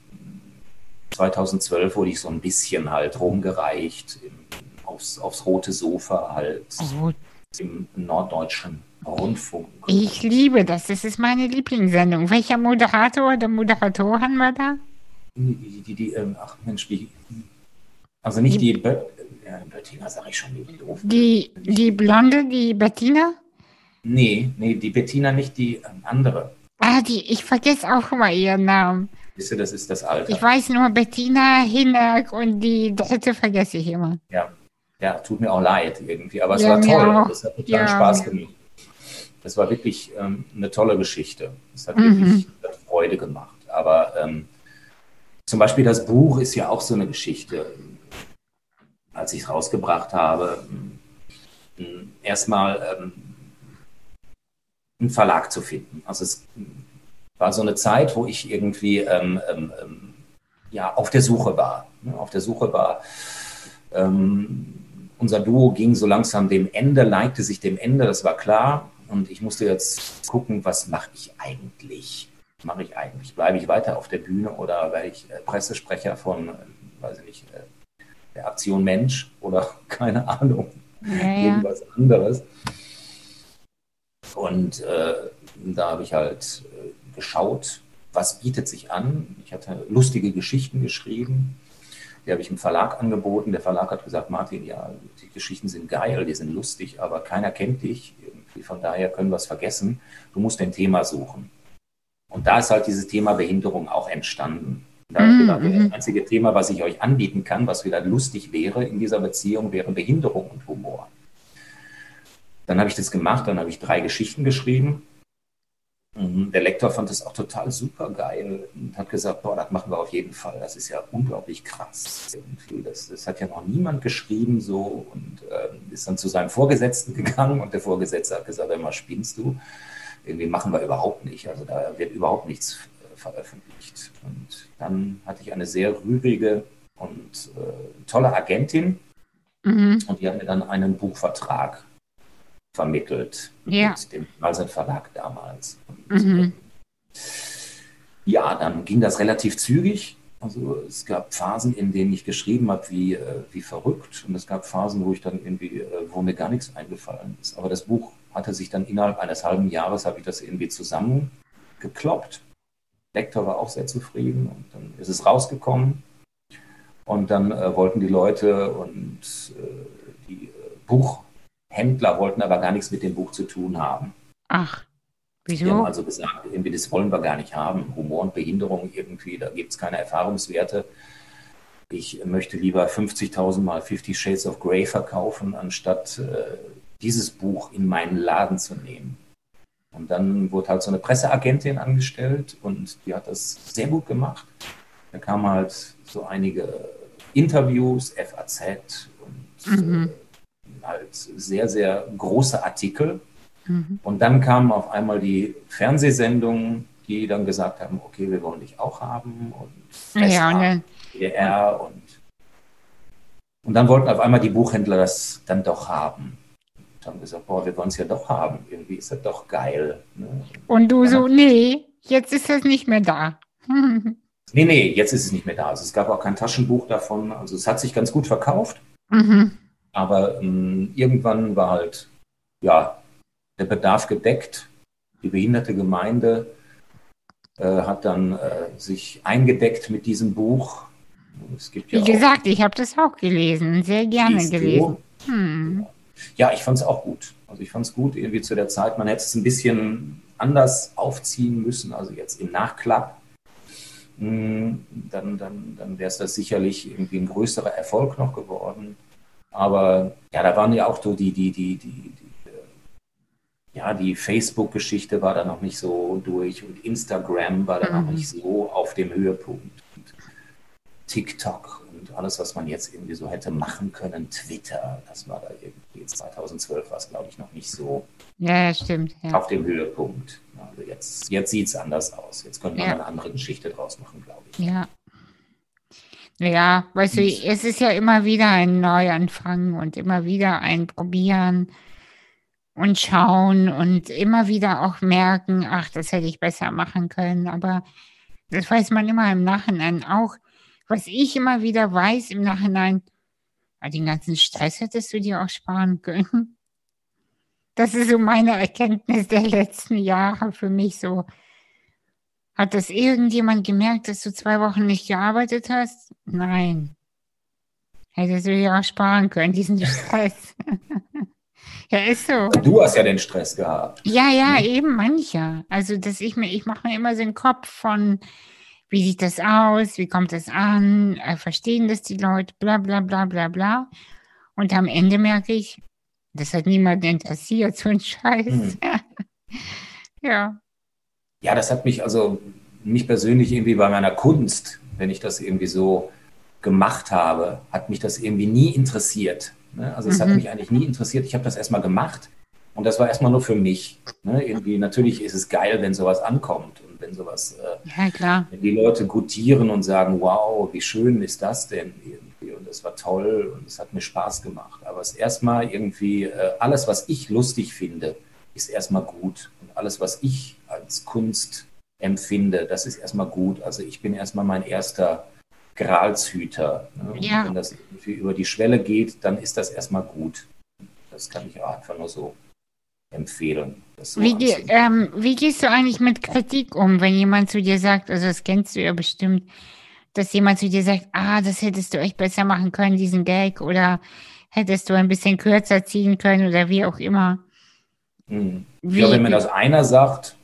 2012 wurde ich so ein bisschen halt rumgereicht im, aufs, aufs rote Sofa halt oh. im norddeutschen Rundfunk. Ich liebe das. Das ist meine Lieblingssendung. Welcher Moderator oder Moderatorin war da? Die, die, die, ähm, ach Mensch, wie. Also nicht die, die Bö ja, Bettina, sage ich schon, die doof. Die, die Blonde, die Bettina? Nee, nee, die Bettina nicht, die ähm, andere. Ah, die, ich vergesse auch immer ihren Namen. Wisst ihr, das ist das Alter. Ich weiß nur Bettina Hinnerk und die dritte vergesse ich immer. Ja, ja, tut mir auch leid irgendwie, aber es ja, war toll. Das hat total ja, Spaß gemacht. Das war wirklich ähm, eine tolle Geschichte. Es hat mhm. wirklich hat Freude gemacht. Aber ähm, zum Beispiel das Buch ist ja auch so eine Geschichte. Als ich es rausgebracht habe, ähm, erstmal ähm, einen Verlag zu finden. Also es war so eine Zeit, wo ich irgendwie ähm, ähm, ähm, ja, auf der Suche war. Ne? Auf der Suche war. Ähm, unser Duo ging so langsam dem Ende, neigte sich dem Ende, das war klar. Und ich musste jetzt gucken, was mache ich eigentlich? Was mache ich eigentlich? Bleibe ich weiter auf der Bühne oder werde ich äh, Pressesprecher von, äh, weiß ich nicht, äh, der Aktion Mensch oder keine Ahnung, ja, ja. irgendwas anderes. Und äh, da habe ich halt geschaut, was bietet sich an. Ich hatte lustige Geschichten geschrieben. Die habe ich im Verlag angeboten. Der Verlag hat gesagt, Martin, ja, die Geschichten sind geil, die sind lustig, aber keiner kennt dich. Von daher können wir es vergessen. Du musst ein Thema suchen. Und da ist halt dieses Thema Behinderung auch entstanden. Da ich gedacht, das mhm. einzige Thema, was ich euch anbieten kann, was wieder lustig wäre in dieser Beziehung, wäre Behinderung und Humor. Dann habe ich das gemacht, dann habe ich drei Geschichten geschrieben. Der Lektor fand das auch total super geil und hat gesagt, boah, das machen wir auf jeden Fall. Das ist ja unglaublich krass. Das, das hat ja noch niemand geschrieben so und äh, ist dann zu seinem Vorgesetzten gegangen und der Vorgesetzte hat gesagt, immer spinnst du. Irgendwie machen wir überhaupt nicht. Also da wird überhaupt nichts äh, veröffentlicht. Und dann hatte ich eine sehr rührige und äh, tolle Agentin mhm. und die hat mir dann einen Buchvertrag vermittelt ja. mit dem Malset Verlag damals. Mhm. ja, dann ging das relativ zügig. Also es gab Phasen, in denen ich geschrieben habe, wie, äh, wie verrückt. Und es gab Phasen, wo ich dann irgendwie, äh, wo mir gar nichts eingefallen ist. Aber das Buch hatte sich dann innerhalb eines halben Jahres, habe ich das irgendwie zusammengekloppt. Lektor war auch sehr zufrieden und dann ist es rausgekommen. Und dann äh, wollten die Leute und äh, die äh, Buch, Händler wollten aber gar nichts mit dem Buch zu tun haben. Ach, wieso? Die haben also gesagt, irgendwie das wollen wir gar nicht haben. Humor und Behinderung irgendwie, da gibt es keine Erfahrungswerte. Ich möchte lieber 50.000 mal 50 Shades of Grey verkaufen, anstatt äh, dieses Buch in meinen Laden zu nehmen. Und dann wurde halt so eine Presseagentin angestellt und die hat das sehr gut gemacht. Da kamen halt so einige Interviews, FAZ und mhm. äh, halt sehr, sehr große Artikel. Mhm. Und dann kamen auf einmal die Fernsehsendungen, die dann gesagt haben, okay, wir wollen dich auch haben und ja, ne. DDR und und dann wollten auf einmal die Buchhändler das dann doch haben. Und haben gesagt, boah, wir wollen es ja doch haben. Irgendwie ist das doch geil. Ne? Und du so, nee, jetzt ist es nicht mehr da. nee, nee, jetzt ist es nicht mehr da. Also es gab auch kein Taschenbuch davon. Also es hat sich ganz gut verkauft. Mhm. Aber ähm, irgendwann war halt, ja, der Bedarf gedeckt. Die behinderte Gemeinde äh, hat dann äh, sich eingedeckt mit diesem Buch. Es gibt ja Wie gesagt, ich habe das auch gelesen, sehr gerne gelesen. Hm. Ja, ich fand es auch gut. Also ich fand es gut, irgendwie zu der Zeit. Man hätte es ein bisschen anders aufziehen müssen, also jetzt im Nachklapp. Hm, dann, dann, dann wäre es das sicherlich irgendwie ein größerer Erfolg noch geworden. Aber ja, da waren ja auch so die, die, die, die, die ja, die Facebook-Geschichte war da noch nicht so durch und Instagram war da mhm. noch nicht so auf dem Höhepunkt. Und TikTok und alles, was man jetzt irgendwie so hätte machen können, Twitter, das war da irgendwie 2012 war es, glaube ich, noch nicht so ja, stimmt, ja. auf dem Höhepunkt. Also jetzt, jetzt sieht es anders aus. Jetzt könnte man eine andere Geschichte draus machen, glaube ich. Ja. Ja, weißt du, es ist ja immer wieder ein Neuanfang und immer wieder ein Probieren und schauen und immer wieder auch merken, ach, das hätte ich besser machen können. Aber das weiß man immer im Nachhinein auch. Was ich immer wieder weiß im Nachhinein, ah, den ganzen Stress hättest du dir auch sparen können. Das ist so meine Erkenntnis der letzten Jahre für mich so. Hat das irgendjemand gemerkt, dass du zwei Wochen nicht gearbeitet hast? Nein. Hättest du dir auch sparen können, diesen Stress. Ja, ist so. Du hast ja den Stress gehabt. Ja, ja, hm? eben mancher. Also, dass ich mir, ich mache mir immer so einen Kopf von, wie sieht das aus, wie kommt das an, äh, verstehen das die Leute, bla bla bla bla bla. Und am Ende merke ich, das hat niemanden interessiert, so ein Scheiß. Hm. ja. Ja, das hat mich also mich persönlich irgendwie bei meiner Kunst, wenn ich das irgendwie so gemacht habe, hat mich das irgendwie nie interessiert. Ne? Also es mhm. hat mich eigentlich nie interessiert. Ich habe das erstmal gemacht und das war erstmal nur für mich. Ne? Irgendwie, natürlich ist es geil, wenn sowas ankommt und wenn sowas, äh, ja, wenn die Leute gutieren und sagen, wow, wie schön ist das denn irgendwie und das war toll und es hat mir Spaß gemacht. Aber es ist erstmal irgendwie, äh, alles, was ich lustig finde, ist erstmal gut und alles, was ich als Kunst empfinde, das ist erstmal gut. Also ich bin erstmal mein erster Gralshüter. Ne? Ja. Wenn das irgendwie über die Schwelle geht, dann ist das erstmal gut. Das kann ich auch einfach nur so empfehlen. So wie, ähm, wie, gehst du eigentlich mit Kritik um, wenn jemand zu dir sagt, also das kennst du ja bestimmt, dass jemand zu dir sagt, ah, das hättest du echt besser machen können, diesen Gag, oder hättest du ein bisschen kürzer ziehen können oder wie auch immer. Hm. Ich glaube, wenn mir das einer sagt,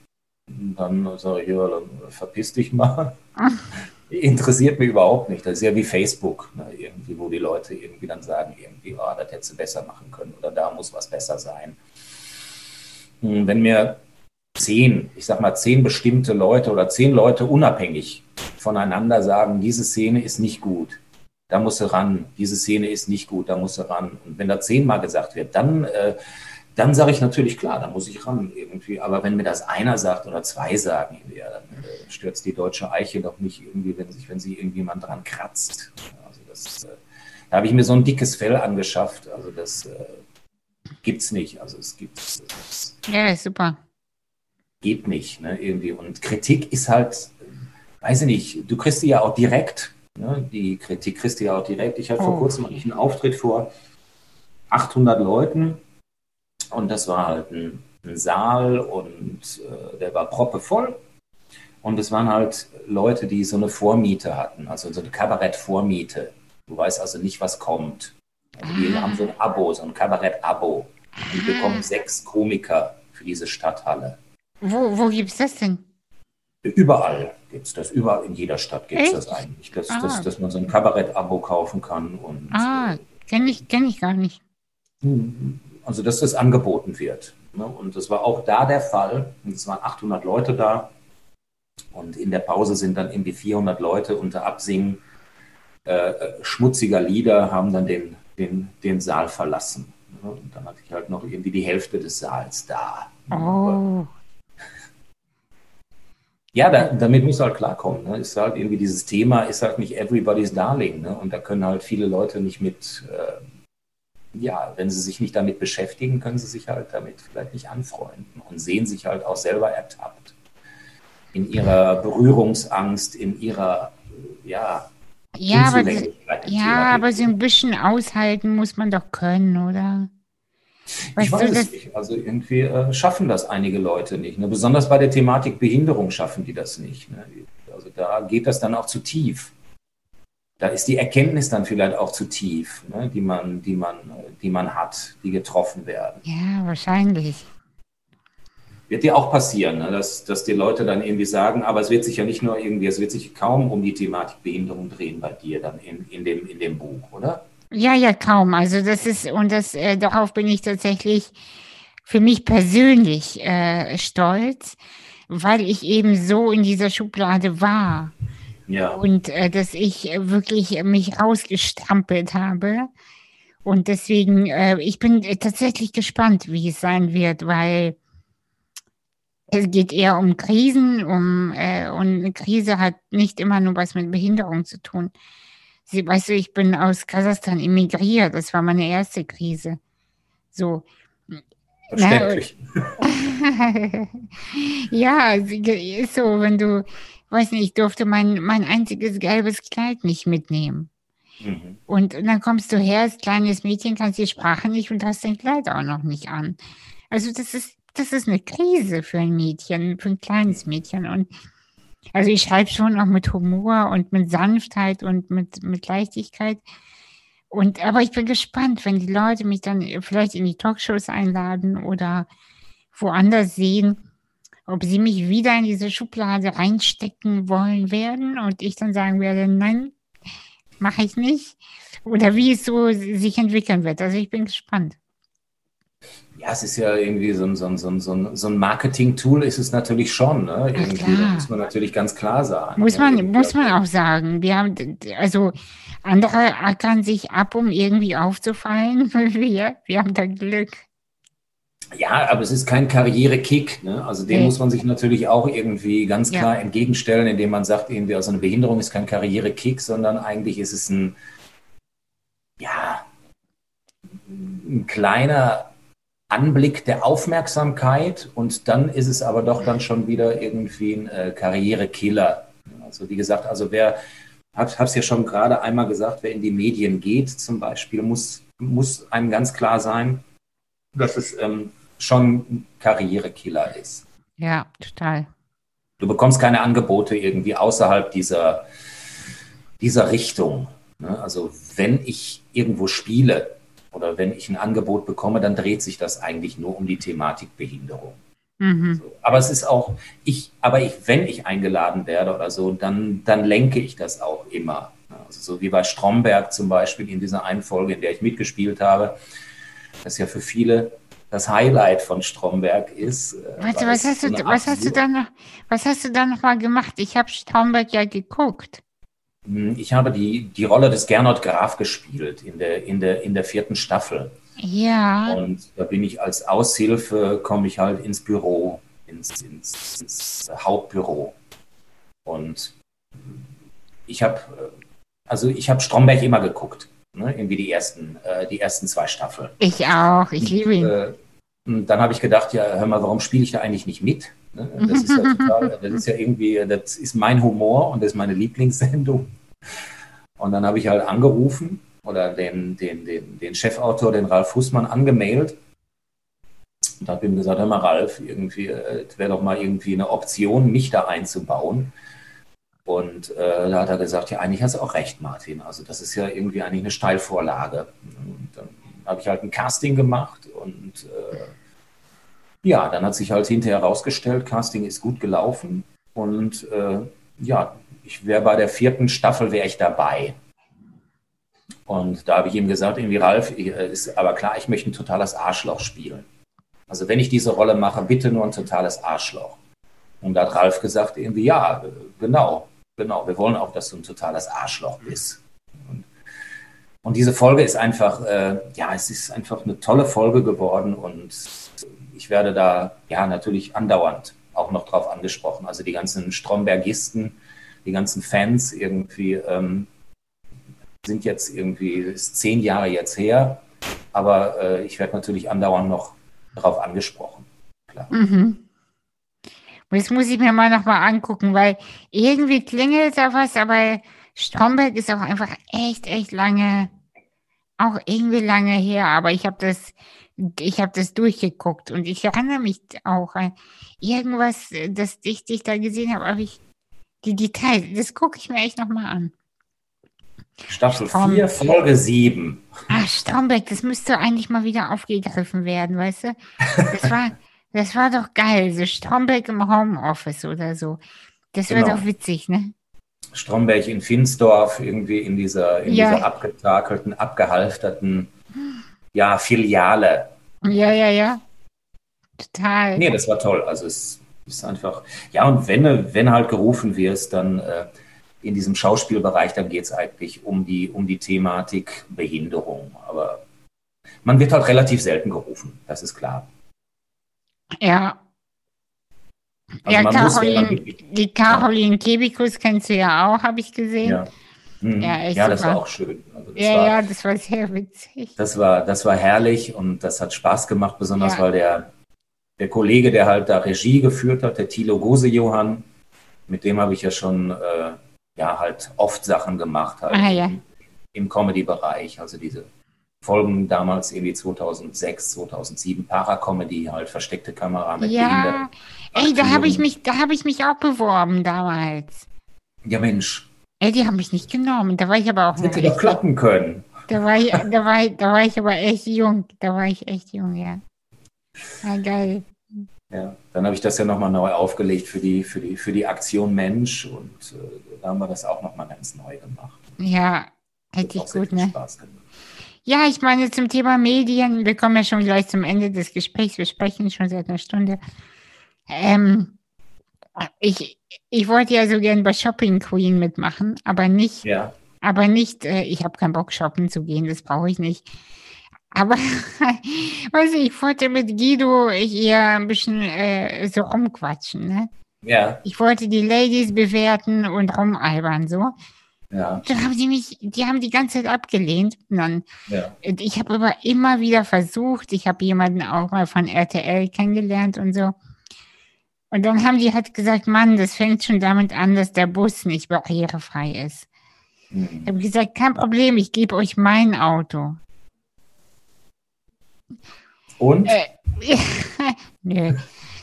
dann sage ich, ja, dann verpiss dich mal. Interessiert mich überhaupt nicht. Das ist ja wie Facebook, ne? irgendwie, wo die Leute irgendwie dann sagen, irgendwie, oh, das hättest du besser machen können oder da muss was besser sein. Hm, wenn mir zehn, ich sag mal zehn bestimmte Leute oder zehn Leute unabhängig voneinander sagen, diese Szene ist nicht gut, da muss sie ran, diese Szene ist nicht gut, da muss sie ran. Und wenn da zehnmal gesagt wird, dann äh, dann sage ich natürlich, klar, da muss ich ran irgendwie. Aber wenn mir das einer sagt oder zwei sagen, ja, dann äh, stürzt die deutsche Eiche doch nicht irgendwie, wenn sich, wenn sie irgendjemand dran kratzt. Also das, äh, da habe ich mir so ein dickes Fell angeschafft. Also das äh, es nicht. Also es gibt es. Ja, super. Geht nicht, ne, irgendwie. Und Kritik ist halt, weiß ich nicht, du kriegst die ja auch direkt. Ne? Die Kritik kriegst du ja auch direkt. Ich hatte oh. vor kurzem einen Auftritt vor 800 Leuten und das war halt ein, ein Saal und äh, der war proppevoll. Und es waren halt Leute, die so eine Vormiete hatten, also so eine Kabarett-Vormiete. Du weißt also nicht, was kommt. Also die ah. haben so ein Abo, so ein Kabarett-Abo. Die ah. bekommen sechs Komiker für diese Stadthalle. Wo, wo gibt es das denn? Überall gibt es das. Überall in jeder Stadt gibt es das eigentlich. Dass, ah. dass, dass man so ein Kabarett-Abo kaufen kann. Und, ah, kenne ich, kenn ich gar nicht. Also dass das angeboten wird. Ne? Und das war auch da der Fall. Es waren 800 Leute da. Und in der Pause sind dann irgendwie 400 Leute unter Absingen äh, schmutziger Lieder, haben dann den, den, den Saal verlassen. Ne? Und dann hatte ich halt noch irgendwie die Hälfte des Saals da. Oh. Ja, da, damit muss halt klarkommen. Ne? Ist halt irgendwie dieses Thema ist halt nicht everybody's darling. Ne? Und da können halt viele Leute nicht mit, äh, ja, wenn sie sich nicht damit beschäftigen, können sie sich halt damit vielleicht nicht anfreunden und sehen sich halt auch selber ertappt. In ihrer Berührungsangst, in ihrer, ja, ja, aber, ja, aber so ein bisschen aushalten muss man doch können, oder? Weißt ich weiß es nicht. Also irgendwie äh, schaffen das einige Leute nicht. Ne? Besonders bei der Thematik Behinderung schaffen die das nicht. Ne? Also da geht das dann auch zu tief da ist die Erkenntnis dann vielleicht auch zu tief, ne, die, man, die, man, die man hat, die getroffen werden. Ja, wahrscheinlich. Wird dir auch passieren, ne, dass, dass die Leute dann irgendwie sagen, aber es wird sich ja nicht nur irgendwie, es wird sich kaum um die Thematik Behinderung drehen bei dir dann in, in, dem, in dem Buch, oder? Ja, ja, kaum. Also das ist, und das, äh, darauf bin ich tatsächlich für mich persönlich äh, stolz, weil ich eben so in dieser Schublade war Ja. Und äh, dass ich wirklich mich rausgestrampelt habe. Und deswegen, äh, ich bin tatsächlich gespannt, wie es sein wird, weil es geht eher um Krisen, um äh, und eine Krise hat nicht immer nur was mit Behinderung zu tun. Sie, weißt du, ich bin aus Kasachstan emigriert, das war meine erste Krise. So. Verständlich. ja, ist so, wenn du weiß nicht, ich durfte mein, mein einziges gelbes Kleid nicht mitnehmen. Mhm. Und, und dann kommst du her als kleines Mädchen, kannst die Sprache nicht und hast dein Kleid auch noch nicht an. Also das ist, das ist eine Krise für ein Mädchen, für ein kleines Mädchen. Und also ich schreibe schon auch mit Humor und mit Sanftheit und mit, mit Leichtigkeit. Und aber ich bin gespannt, wenn die Leute mich dann vielleicht in die Talkshows einladen oder woanders sehen ob sie mich wieder in diese Schublade reinstecken wollen werden und ich dann sagen werde, nein, mache ich nicht. Oder wie es so sich entwickeln wird. Also ich bin gespannt. Ja, es ist ja irgendwie so ein, so ein, so ein, so ein Marketing-Tool ist es natürlich schon. Ne? Irgendwie muss man natürlich ganz klar sagen. Muss man, ja, muss man auch sagen. Wir haben, also andere ackern sich ab, um irgendwie aufzufallen. Wir, wir haben da Glück. Ja, aber es ist kein Karrierekick. Ne? Also dem mhm. muss man sich natürlich auch irgendwie ganz klar ja. entgegenstellen, indem man sagt, irgendwie, also eine Behinderung ist kein Karrierekick, sondern eigentlich ist es ein, ja, ein kleiner Anblick der Aufmerksamkeit und dann ist es aber doch dann schon wieder irgendwie ein äh, Karrierekiller. Also wie gesagt, also wer, habe es ja schon gerade einmal gesagt, wer in die Medien geht zum Beispiel, muss, muss einem ganz klar sein, dass es ähm, schon ein Karrierekiller ist. Ja, total. Du bekommst keine Angebote irgendwie außerhalb dieser, dieser Richtung. Ne? Also wenn ich irgendwo spiele oder wenn ich ein Angebot bekomme, dann dreht sich das eigentlich nur um die Thematik Behinderung. Mhm. So. Aber es ist auch, ich, aber ich, wenn ich eingeladen werde oder so, dann, dann lenke ich das auch immer. Also so wie bei Stromberg zum Beispiel in dieser einen Folge, in der ich mitgespielt habe. Das ist ja für viele das Highlight von Stromberg ist. Äh, Warte, was hast, du, was, hast du dann noch, was hast du dann noch mal gemacht? Ich habe Stromberg ja geguckt. Hm, ich habe die, die Rolle des Gernot Graf gespielt in der, in, der, in der vierten Staffel. Ja. Und da bin ich als Aushilfe, komme ich halt ins Büro, ins, ins, ins Hauptbüro. Und ich habe, also ich habe Stromberg immer geguckt. Ne, irgendwie die ersten, äh, die ersten zwei Staffeln. Ich auch, ich liebe ihn. Äh, dann habe ich gedacht, ja, hör mal, warum spiele ich da eigentlich nicht mit? Ne? Das ist ja total, das ist ja irgendwie, das ist mein Humor und das ist meine Lieblingssendung. Und dann habe ich halt angerufen oder den, den, den, den Chefautor, den Ralf Fußmann, angemeldet und habe ihm gesagt, hör mal, Ralf, irgendwie, äh, es wäre doch mal irgendwie eine Option, mich da einzubauen. Und äh, da hat er gesagt, ja, eigentlich hast du auch recht, Martin. Also das ist ja irgendwie eigentlich eine Steilvorlage. Und dann habe ich halt ein Casting gemacht und äh, ja, dann hat sich halt hinterher herausgestellt, Casting ist gut gelaufen und äh, ja, ich wäre bei der vierten Staffel wäre ich dabei. Und da habe ich ihm gesagt, irgendwie Ralf, äh, ist aber klar, ich möchte ein totales Arschloch spielen. Also wenn ich diese Rolle mache, bitte nur ein totales Arschloch. Und da hat Ralf gesagt, irgendwie, ja, genau. Genau, wir wollen auch, dass du ein totales Arschloch bist. Und, und diese Folge ist einfach, äh, ja, es ist einfach eine tolle Folge geworden und ich werde da ja natürlich andauernd auch noch drauf angesprochen. Also die ganzen Strombergisten, die ganzen Fans irgendwie ähm, sind jetzt irgendwie, ist zehn Jahre jetzt her, aber äh, ich werde natürlich andauernd noch darauf angesprochen. Klar. Mhm. Das muss ich mir mal nochmal angucken, weil irgendwie klingelt da was, aber Stromberg ist auch einfach echt, echt lange, auch irgendwie lange her, aber ich habe das, ich habe das durchgeguckt und ich erinnere mich auch an irgendwas, das ich dich da gesehen habe, aber ich, die Details, das gucke ich mir echt nochmal an. Staffel 4, Folge 7. Ach, Stromberg, das müsste eigentlich mal wieder aufgegriffen werden, weißt du? Das war, das war doch geil, so Stromberg im Homeoffice oder so. Das wäre genau. doch witzig, ne? Stromberg in Finsdorf, irgendwie in dieser, in ja. dieser abgetakelten, abgehalfterten ja, Filiale. Ja, ja, ja. Total. Nee, das war toll. Also es ist einfach, ja, und wenn, wenn halt gerufen wirst, dann, äh, in diesem Schauspielbereich, dann geht es eigentlich um die, um die Thematik Behinderung. Aber man wird halt relativ selten gerufen, das ist klar. Ja. Also ja, Caroline, ja- die Caroline Kebikus kennst du ja auch, habe ich gesehen. Ja, Mhm. Ja, ja das war auch schön. Also ja, war, ja, das war sehr witzig. Das war, das war herrlich und das hat Spaß gemacht, besonders Ja. weil der, der Kollege, der halt da Regie geführt hat, der Thilo Gose-Johann, mit dem habe ich ja schon äh, ja, halt oft Sachen gemacht, halt Ah, ja. im, im Comedy-Bereich. Also diese Folgen damals irgendwie 2006, 2007, Paracomedy, halt versteckte Kamera mit Ja, ey, da habe ich mich, da habe ich mich auch beworben damals. Ja, Mensch, Ey, die haben mich nicht genommen. Da war ich aber auch das noch hätte doch klappen können. da war ich, da war ich, da war ich aber echt jung. Da war ich echt jung, ja. Ja, geil. Ja, dann habe ich das ja nochmal neu aufgelegt für die, für die, für die Aktion Mensch und äh, da haben wir das auch nochmal ganz neu gemacht. Ja, hätte ich gut, ne? Spaß gemacht. Ja, ich meine, zum Thema Medien, wir kommen ja schon gleich zum Ende des Gesprächs, wir sprechen schon seit einer Stunde. Ähm, ich, ich wollte ja so gern bei Shopping Queen mitmachen, aber nicht, Ja, aber nicht, äh, ich habe keinen Bock shoppen zu gehen, das brauche ich nicht. Aber, weiß ich, ich wollte mit Guido hier ein bisschen äh, so rumquatschen, ne? ja, Ich wollte die Ladies bewerten und rumalbern, so. Ja, Dann haben die mich, die haben die ganze Zeit abgelehnt. Und dann ja. ich habe aber immer wieder versucht, ich habe jemanden auch mal von RTL kennengelernt und so. Und dann haben die halt gesagt, Mann, das fängt schon damit an, dass der Bus nicht barrierefrei ist. Ich Hm. habe gesagt, kein Problem, ich gebe euch mein Auto. Und? Äh, Nö.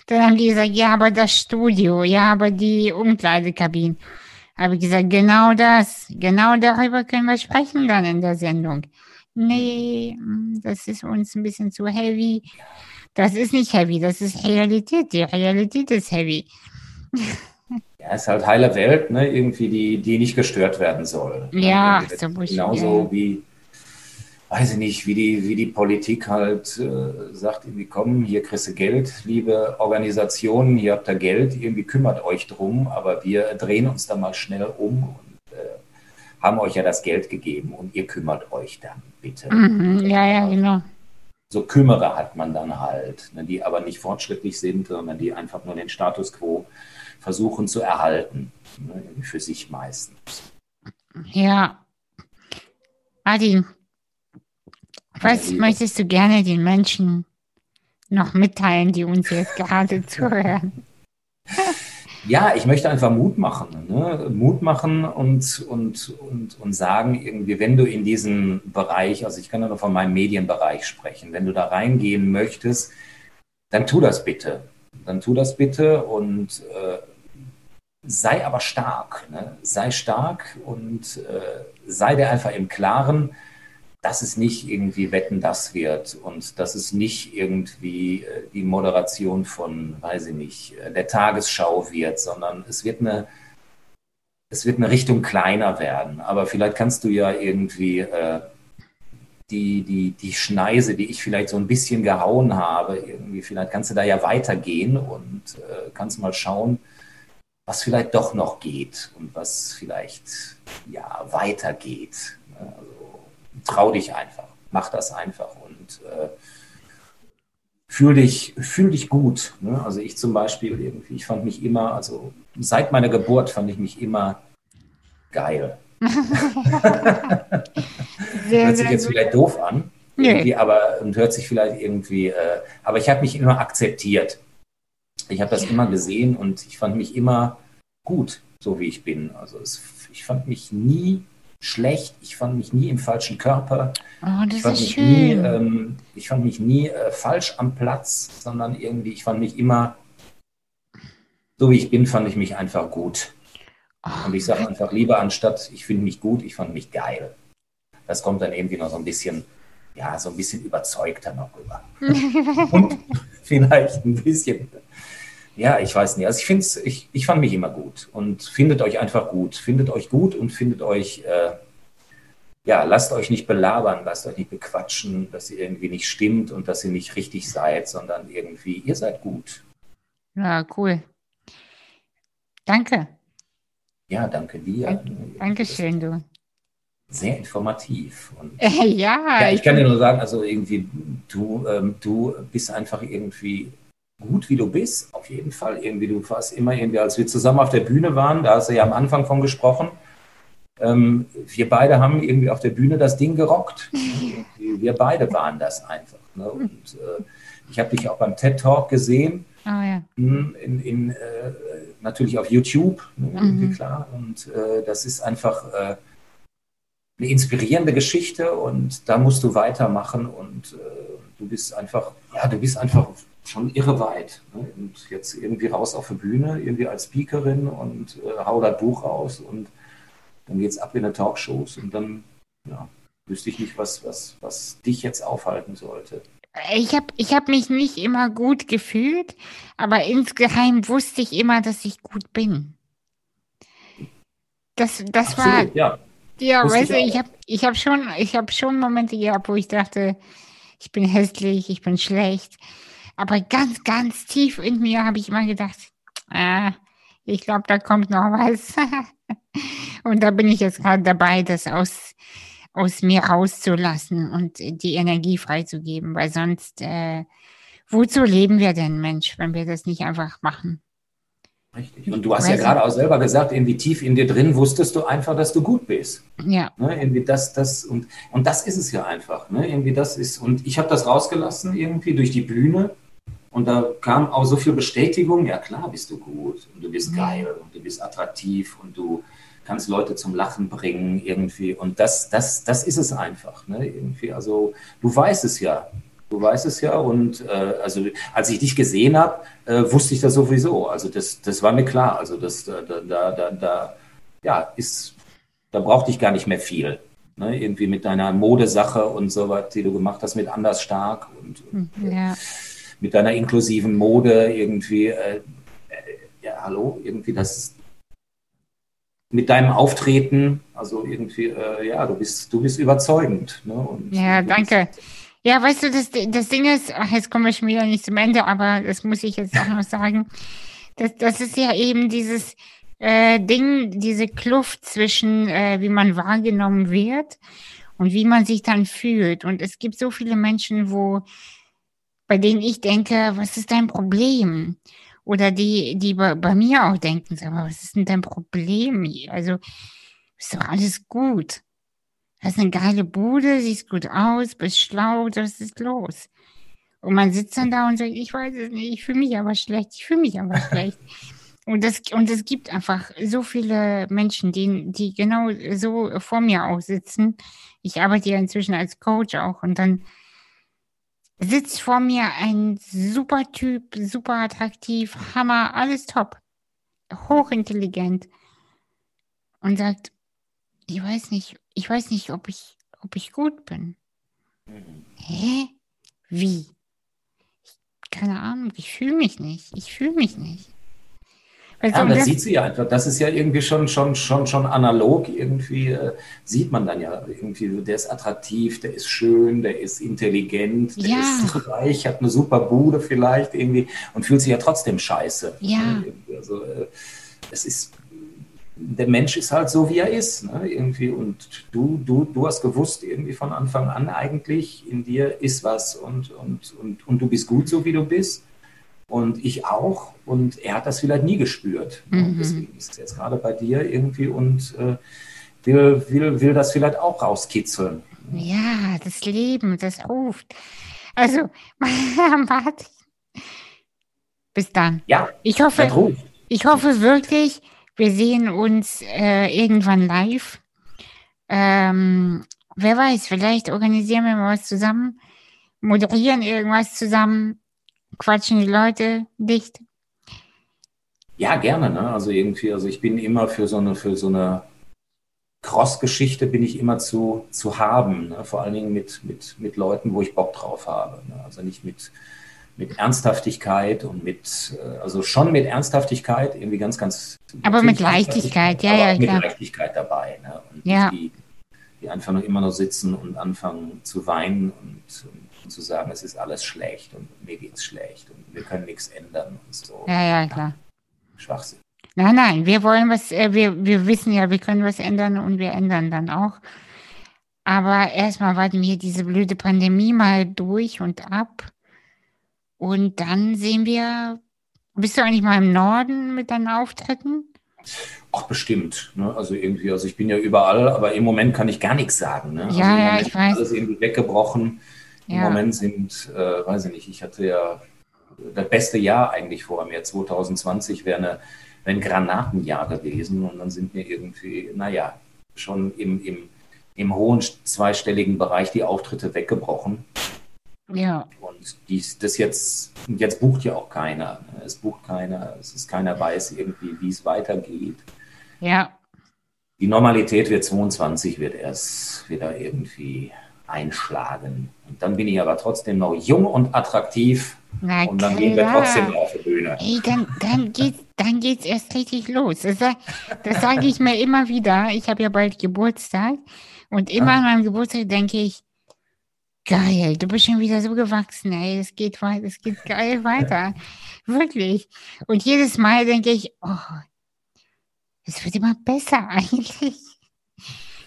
Dann haben die gesagt, ja, aber das Studio, ja, aber die Umkleidekabinen. Habe ich gesagt, genau das, genau darüber können wir sprechen dann in der Sendung. Nee, mm, das ist uns ein bisschen zu heavy. Das ist nicht heavy, das ist Realität. Die Realität ist heavy. Ja, ist halt heile Welt, ne? Irgendwie, die, die nicht gestört werden soll. Ja, so muss- Genauso ja. wie, weiß ich nicht, wie die, wie die Politik halt äh, sagt, irgendwie, komm, hier kriegst du Geld, liebe Organisationen, hier habt ihr Geld, irgendwie kümmert euch drum, aber wir drehen uns da mal schnell um und äh, haben euch ja das Geld gegeben und ihr kümmert euch dann bitte. Mhm, ja, ja, genau. so Kümmerer hat man dann halt, ne, die aber nicht fortschrittlich sind, sondern die einfach nur den Status quo versuchen zu erhalten, ne, für sich meistens. Ja. Martin, was möchtest du gerne den Menschen noch mitteilen, die uns jetzt gerade zuhören? Ja, ich möchte einfach Mut machen, ne? Mut machen und, und, und, und sagen, irgendwie, wenn du in diesen Bereich, also ich kann ja nur von meinem Medienbereich sprechen, wenn du da reingehen möchtest, dann tu das bitte. Dann tu das bitte und äh, sei aber stark. Ne? Sei stark und äh, sei dir einfach im Klaren, dass es nicht irgendwie Wetten das wird und dass es nicht irgendwie äh, die Moderation von, weiß ich nicht, äh, der Tagesschau wird, sondern es wird eine, es wird eine Richtung kleiner werden. Aber vielleicht kannst du ja irgendwie äh, die, die, die Schneise, die ich vielleicht so ein bisschen gehauen habe, irgendwie, vielleicht kannst du da ja weitergehen und äh, kannst mal schauen, was vielleicht doch noch geht und was vielleicht ja weitergeht. Also, trau dich einfach, mach das einfach und äh, fühl dich, fühl dich gut. Ne? Also ich zum Beispiel irgendwie, ich fand mich immer, also seit meiner Geburt fand ich mich immer geil. Sehr, hört sich jetzt vielleicht doof an, Nee. aber und hört sich vielleicht irgendwie, äh, aber ich habe mich immer akzeptiert. Ich habe das immer gesehen und ich fand mich immer gut, so wie ich bin. Also es, ich fand mich nie schlecht, ich fand mich nie im falschen Körper, Oh, ich fand mich nie, schön. ähm, ich fand mich nie äh, falsch am Platz, sondern irgendwie, ich fand mich immer, so wie ich bin, fand ich mich einfach gut. Und ich sage einfach lieber anstatt, ich finde mich gut, ich fand mich geil. Das kommt dann irgendwie noch so ein bisschen, ja, so ein bisschen überzeugter noch rüber. Und vielleicht ein bisschen, ja, ich weiß nicht. Also ich finde ich, ich fand mich immer gut und findet euch einfach gut. Findet euch gut und findet euch, äh, ja, lasst euch nicht belabern, lasst euch nicht bequatschen, dass ihr irgendwie nicht stimmt und dass ihr nicht richtig seid, sondern irgendwie, ihr seid gut. Ja, cool. Danke. Ja, danke dir. Dankeschön, du. Sehr informativ. Und ja, ja, ich kann dir nur sagen, also irgendwie, du, ähm, du bist einfach irgendwie gut, wie du bist, auf jeden Fall. Irgendwie, du warst immer irgendwie, als wir zusammen auf der Bühne waren, da hast du ja am Anfang von gesprochen, ähm, wir beide haben irgendwie auf der Bühne das Ding gerockt. wir beide waren das einfach. Ne? Und äh, ich habe dich auch beim TED Talk gesehen, oh, ja. in, in, äh, natürlich auf YouTube, ne, Mhm. klar. Und äh, das ist einfach äh, eine inspirierende Geschichte und da musst du weitermachen und äh, du bist einfach, ja, du bist einfach schon irre weit. Ne? Und jetzt irgendwie raus auf die Bühne, irgendwie als Speakerin und äh, hau das Buch raus und dann geht's ab in die Talkshows und dann, ja, wüsste ich nicht, was, was, was dich jetzt aufhalten sollte. Ich habe ich hab mich nicht immer gut gefühlt, aber insgeheim wusste ich immer, dass ich gut bin. Das, das war, Absolut, ja. ja, wusste weißt du, ich ich habe ich hab schon, ich hab schon Momente gehabt, wo ich dachte, ich bin hässlich, ich bin schlecht. Aber ganz, ganz tief in mir habe ich immer gedacht, ah, ich glaube, da kommt noch was. Und da bin ich jetzt gerade dabei, das aus, aus mir rauszulassen und die Energie freizugeben, weil sonst, äh, wozu leben wir denn, Mensch, wenn wir das nicht einfach machen? Richtig. Und du hast ja Weiß gerade auch selber gesagt, irgendwie tief in dir drin wusstest du einfach, dass du gut bist. Ja, Ne? Irgendwie das, das und, und das ist es ja einfach. Ne? Irgendwie das ist, und ich habe das rausgelassen irgendwie durch die Bühne und da kam auch so viel Bestätigung, ja klar bist du gut und du bist geil und du bist attraktiv und du kannst Leute zum Lachen bringen irgendwie und das, das, das ist es einfach. Ne? Irgendwie, also du weißt es ja. Du weißt es ja und äh, also als ich dich gesehen habe, äh, wusste ich das sowieso. Also das, das war mir klar. Also das, da, da, da, da ja, ist, da brauchte ich gar nicht mehr viel. Ne? Irgendwie mit deiner Modesache und so was, die du gemacht hast, mit anders stark und, und ja. Mit deiner inklusiven Mode irgendwie, äh, äh, ja, hallo, irgendwie das mit deinem Auftreten, also irgendwie, äh, ja, du bist, du bist überzeugend. Ne? Und Ja, danke. Ja, weißt du, das, das Ding ist, ach, jetzt kommen wir schon wieder nicht zum Ende, aber das muss ich jetzt auch noch sagen. Das, das ist ja eben dieses äh, Ding, diese Kluft zwischen, äh, wie man wahrgenommen wird und wie man sich dann fühlt. Und es gibt so viele Menschen, wo, bei denen ich denke, was ist dein Problem? Oder die, die bei, bei mir auch denken, sag mal, was ist denn dein Problem? Also, ist doch alles gut. Hast eine geile Bude, siehst gut aus, bist schlau, was ist los? Und man sitzt dann da und sagt, ich weiß es nicht, ich fühle mich aber schlecht, ich fühle mich aber schlecht. Und das, und es gibt einfach so viele Menschen, die, die genau so vor mir auch sitzen. Ich arbeite ja inzwischen als Coach auch und dann sitzt vor mir ein super Typ, super attraktiv, Hammer, alles top, hochintelligent und sagt, ich weiß nicht, ich weiß nicht, ob ich, ob ich gut bin. Hä? Wie? Keine Ahnung, ich fühle mich nicht. Ich fühle mich nicht. Weißt Ja, das das- sieht sie ja einfach. Das ist ja irgendwie schon, schon, schon, schon analog. Irgendwie äh, sieht man dann ja irgendwie, der ist attraktiv, der ist schön, der ist intelligent, der Ja. ist reich, hat eine super Bude vielleicht irgendwie und fühlt sich ja trotzdem scheiße. Ja. Ne? Also äh, es ist, der Mensch ist halt so, wie er ist. Ne? Irgendwie und du, du, du hast gewusst irgendwie von Anfang an eigentlich, in dir ist was und, und, und, und du bist gut so, wie du bist. Und ich auch. Und er hat das vielleicht nie gespürt. Mhm. Deswegen ist es jetzt gerade bei dir irgendwie und äh, will, will, will das vielleicht auch rauskitzeln. ja, das Leben, das ruft. Also, Martin, bis dann. Ja, Ich hoffe. Ich hoffe wirklich, wir sehen uns äh, irgendwann live. Ähm, wer weiß, vielleicht organisieren wir mal was zusammen, moderieren irgendwas zusammen, quatschen die Leute dicht. Ja, gerne. Ne? Also irgendwie, also ich bin immer für so eine, für so eine Cross-Geschichte bin ich immer zu, zu haben. Ne? Vor allen Dingen mit, mit, mit Leuten, wo ich Bock drauf habe. Ne? Also nicht mit, mit Ernsthaftigkeit und mit, äh, also schon mit Ernsthaftigkeit, irgendwie ganz, ganz. Aber mit Leichtigkeit, ja, ja, mit klar. Leichtigkeit dabei. Ne? Und Ja. die, die einfach nur immer nur sitzen und anfangen zu weinen und, und, und zu sagen, es ist alles schlecht und mir geht's schlecht und wir können nichts ändern und so. Ja, ja, klar. Schwachsinn. Nein, nein, wir wollen was, äh, wir, wir wissen ja, wir können was ändern und wir ändern dann auch. Aber erstmal warten wir diese blöde Pandemie mal durch und ab. Und dann sehen wir, bist du eigentlich mal im Norden mit deinen Auftritten? Ach, bestimmt. Ne? Also irgendwie, also ich bin ja überall, aber im Moment kann ich gar nichts sagen. Ne? Also ja, ja, ich weiß. Alles irgendwie weggebrochen. Im Ja. Moment sind, äh, weiß ich nicht, ich hatte ja das beste Jahr eigentlich vor mir. 2020 wäre eine, wär ein Granatenjahr gewesen und dann sind mir irgendwie, naja, schon im, im, im hohen zweistelligen Bereich die Auftritte weggebrochen. Ja, Und dies, das jetzt, jetzt bucht ja auch keiner. ne? Es bucht keiner, es ist keiner weiß irgendwie, wie es weitergeht. ja, Die Normalität wird 22, wird erst wieder irgendwie einschlagen. Und dann bin ich aber trotzdem noch jung und attraktiv na und dann gehen wir klar. trotzdem auf die Bühne. Ey, dann, dann geht's, dann geht's erst richtig los. Das, das sage ich mir immer wieder. Ich habe ja bald Geburtstag und immer an meinem Geburtstag denke ich, geil, du bist schon wieder so gewachsen, ey, es geht weiter, es geht geil weiter. Wirklich. Und jedes Mal denke ich, oh, es wird immer besser eigentlich.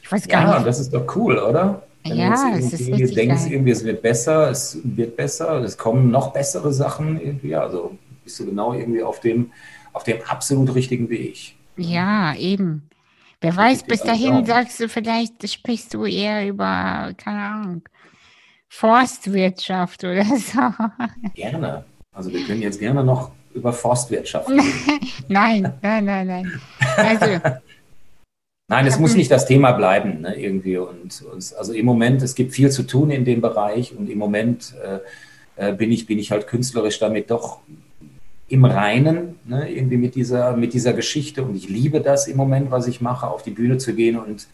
Ich weiß gar Ja, nicht. das ist doch cool, oder? Wenn Ja, du es jetzt ist irgendwie richtig denkst, irgendwie, es wird besser, es wird besser, es kommen noch bessere Sachen irgendwie. Also bist du genau irgendwie auf dem, auf dem absolut richtigen Weg. Ja, eben. Wer weiß, bis dahin sagst du, vielleicht sprichst du eher über, keine Ahnung, Forstwirtschaft oder so. Gerne. Also wir können jetzt gerne noch über Forstwirtschaft reden. Nein, nein, nein, nein. Also, Nein, es muss nicht das Thema bleiben, ne, irgendwie. Und, und also im Moment, es gibt viel zu tun in dem Bereich und im Moment äh, äh, bin, ich, bin ich halt künstlerisch damit doch im Reinen, ne, irgendwie mit dieser, mit dieser Geschichte. Und ich liebe das im Moment, was ich mache, auf die Bühne zu gehen und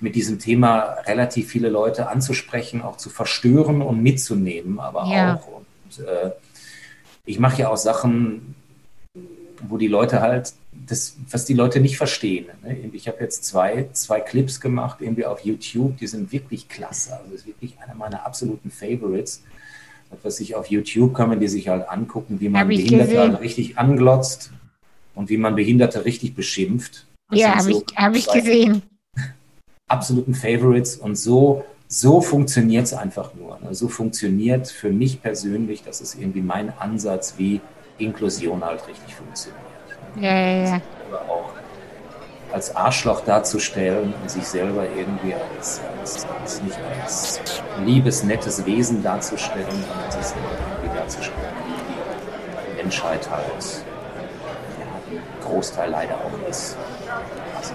mit diesem Thema relativ viele Leute anzusprechen, auch zu verstören und mitzunehmen, aber Ja. auch. Und, äh, ich mache ja auch Sachen, wo die Leute halt, das, was die Leute nicht verstehen. Ne? Ich habe jetzt zwei, zwei Clips gemacht, irgendwie auf YouTube, die sind wirklich klasse. Also das ist wirklich einer meiner absoluten Favorites. Was sich auf YouTube kann man die sich halt angucken, wie man ich Behinderte halt richtig anglotzt und wie man Behinderte richtig beschimpft. Das ja, habe so ich, hab ich gesehen. absoluten Favorites und so, so funktioniert es einfach nur. Ne? So funktioniert für mich persönlich, das ist irgendwie mein Ansatz, wie Inklusion halt richtig funktioniert. Ja, ja, ja. Aber auch als Arschloch darzustellen und sich selber irgendwie als, als, als nicht als liebes, nettes Wesen darzustellen, sondern sich selber irgendwie darzustellen, wie die Menschheit halt ja, ein Großteil leider auch ist. Also,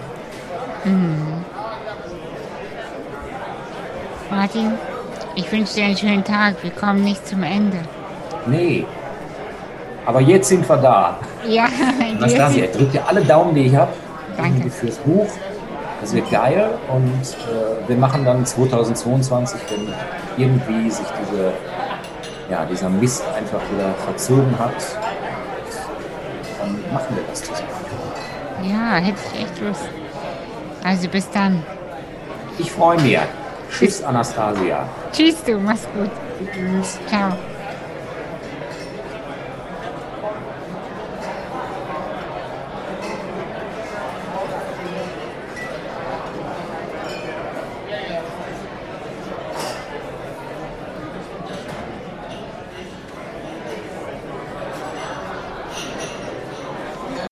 Martin, ich wünsche dir einen schönen Tag. Wir kommen nicht zum Ende. nee. Aber jetzt sind wir da. Ja, Anastasia, drückt dir alle Daumen, die ich habe. Danke. Fürs Buch. Das wird geil. Und äh, wir machen dann 2022, wenn irgendwie sich diese, ja, dieser Mist einfach wieder verzogen hat, dann machen wir das zusammen. ja, hätte ich echt Lust. Also bis dann. Ich freue mich. Tschüss, Anastasia. Tschüss, du, mach's gut. Tschüss. Ciao.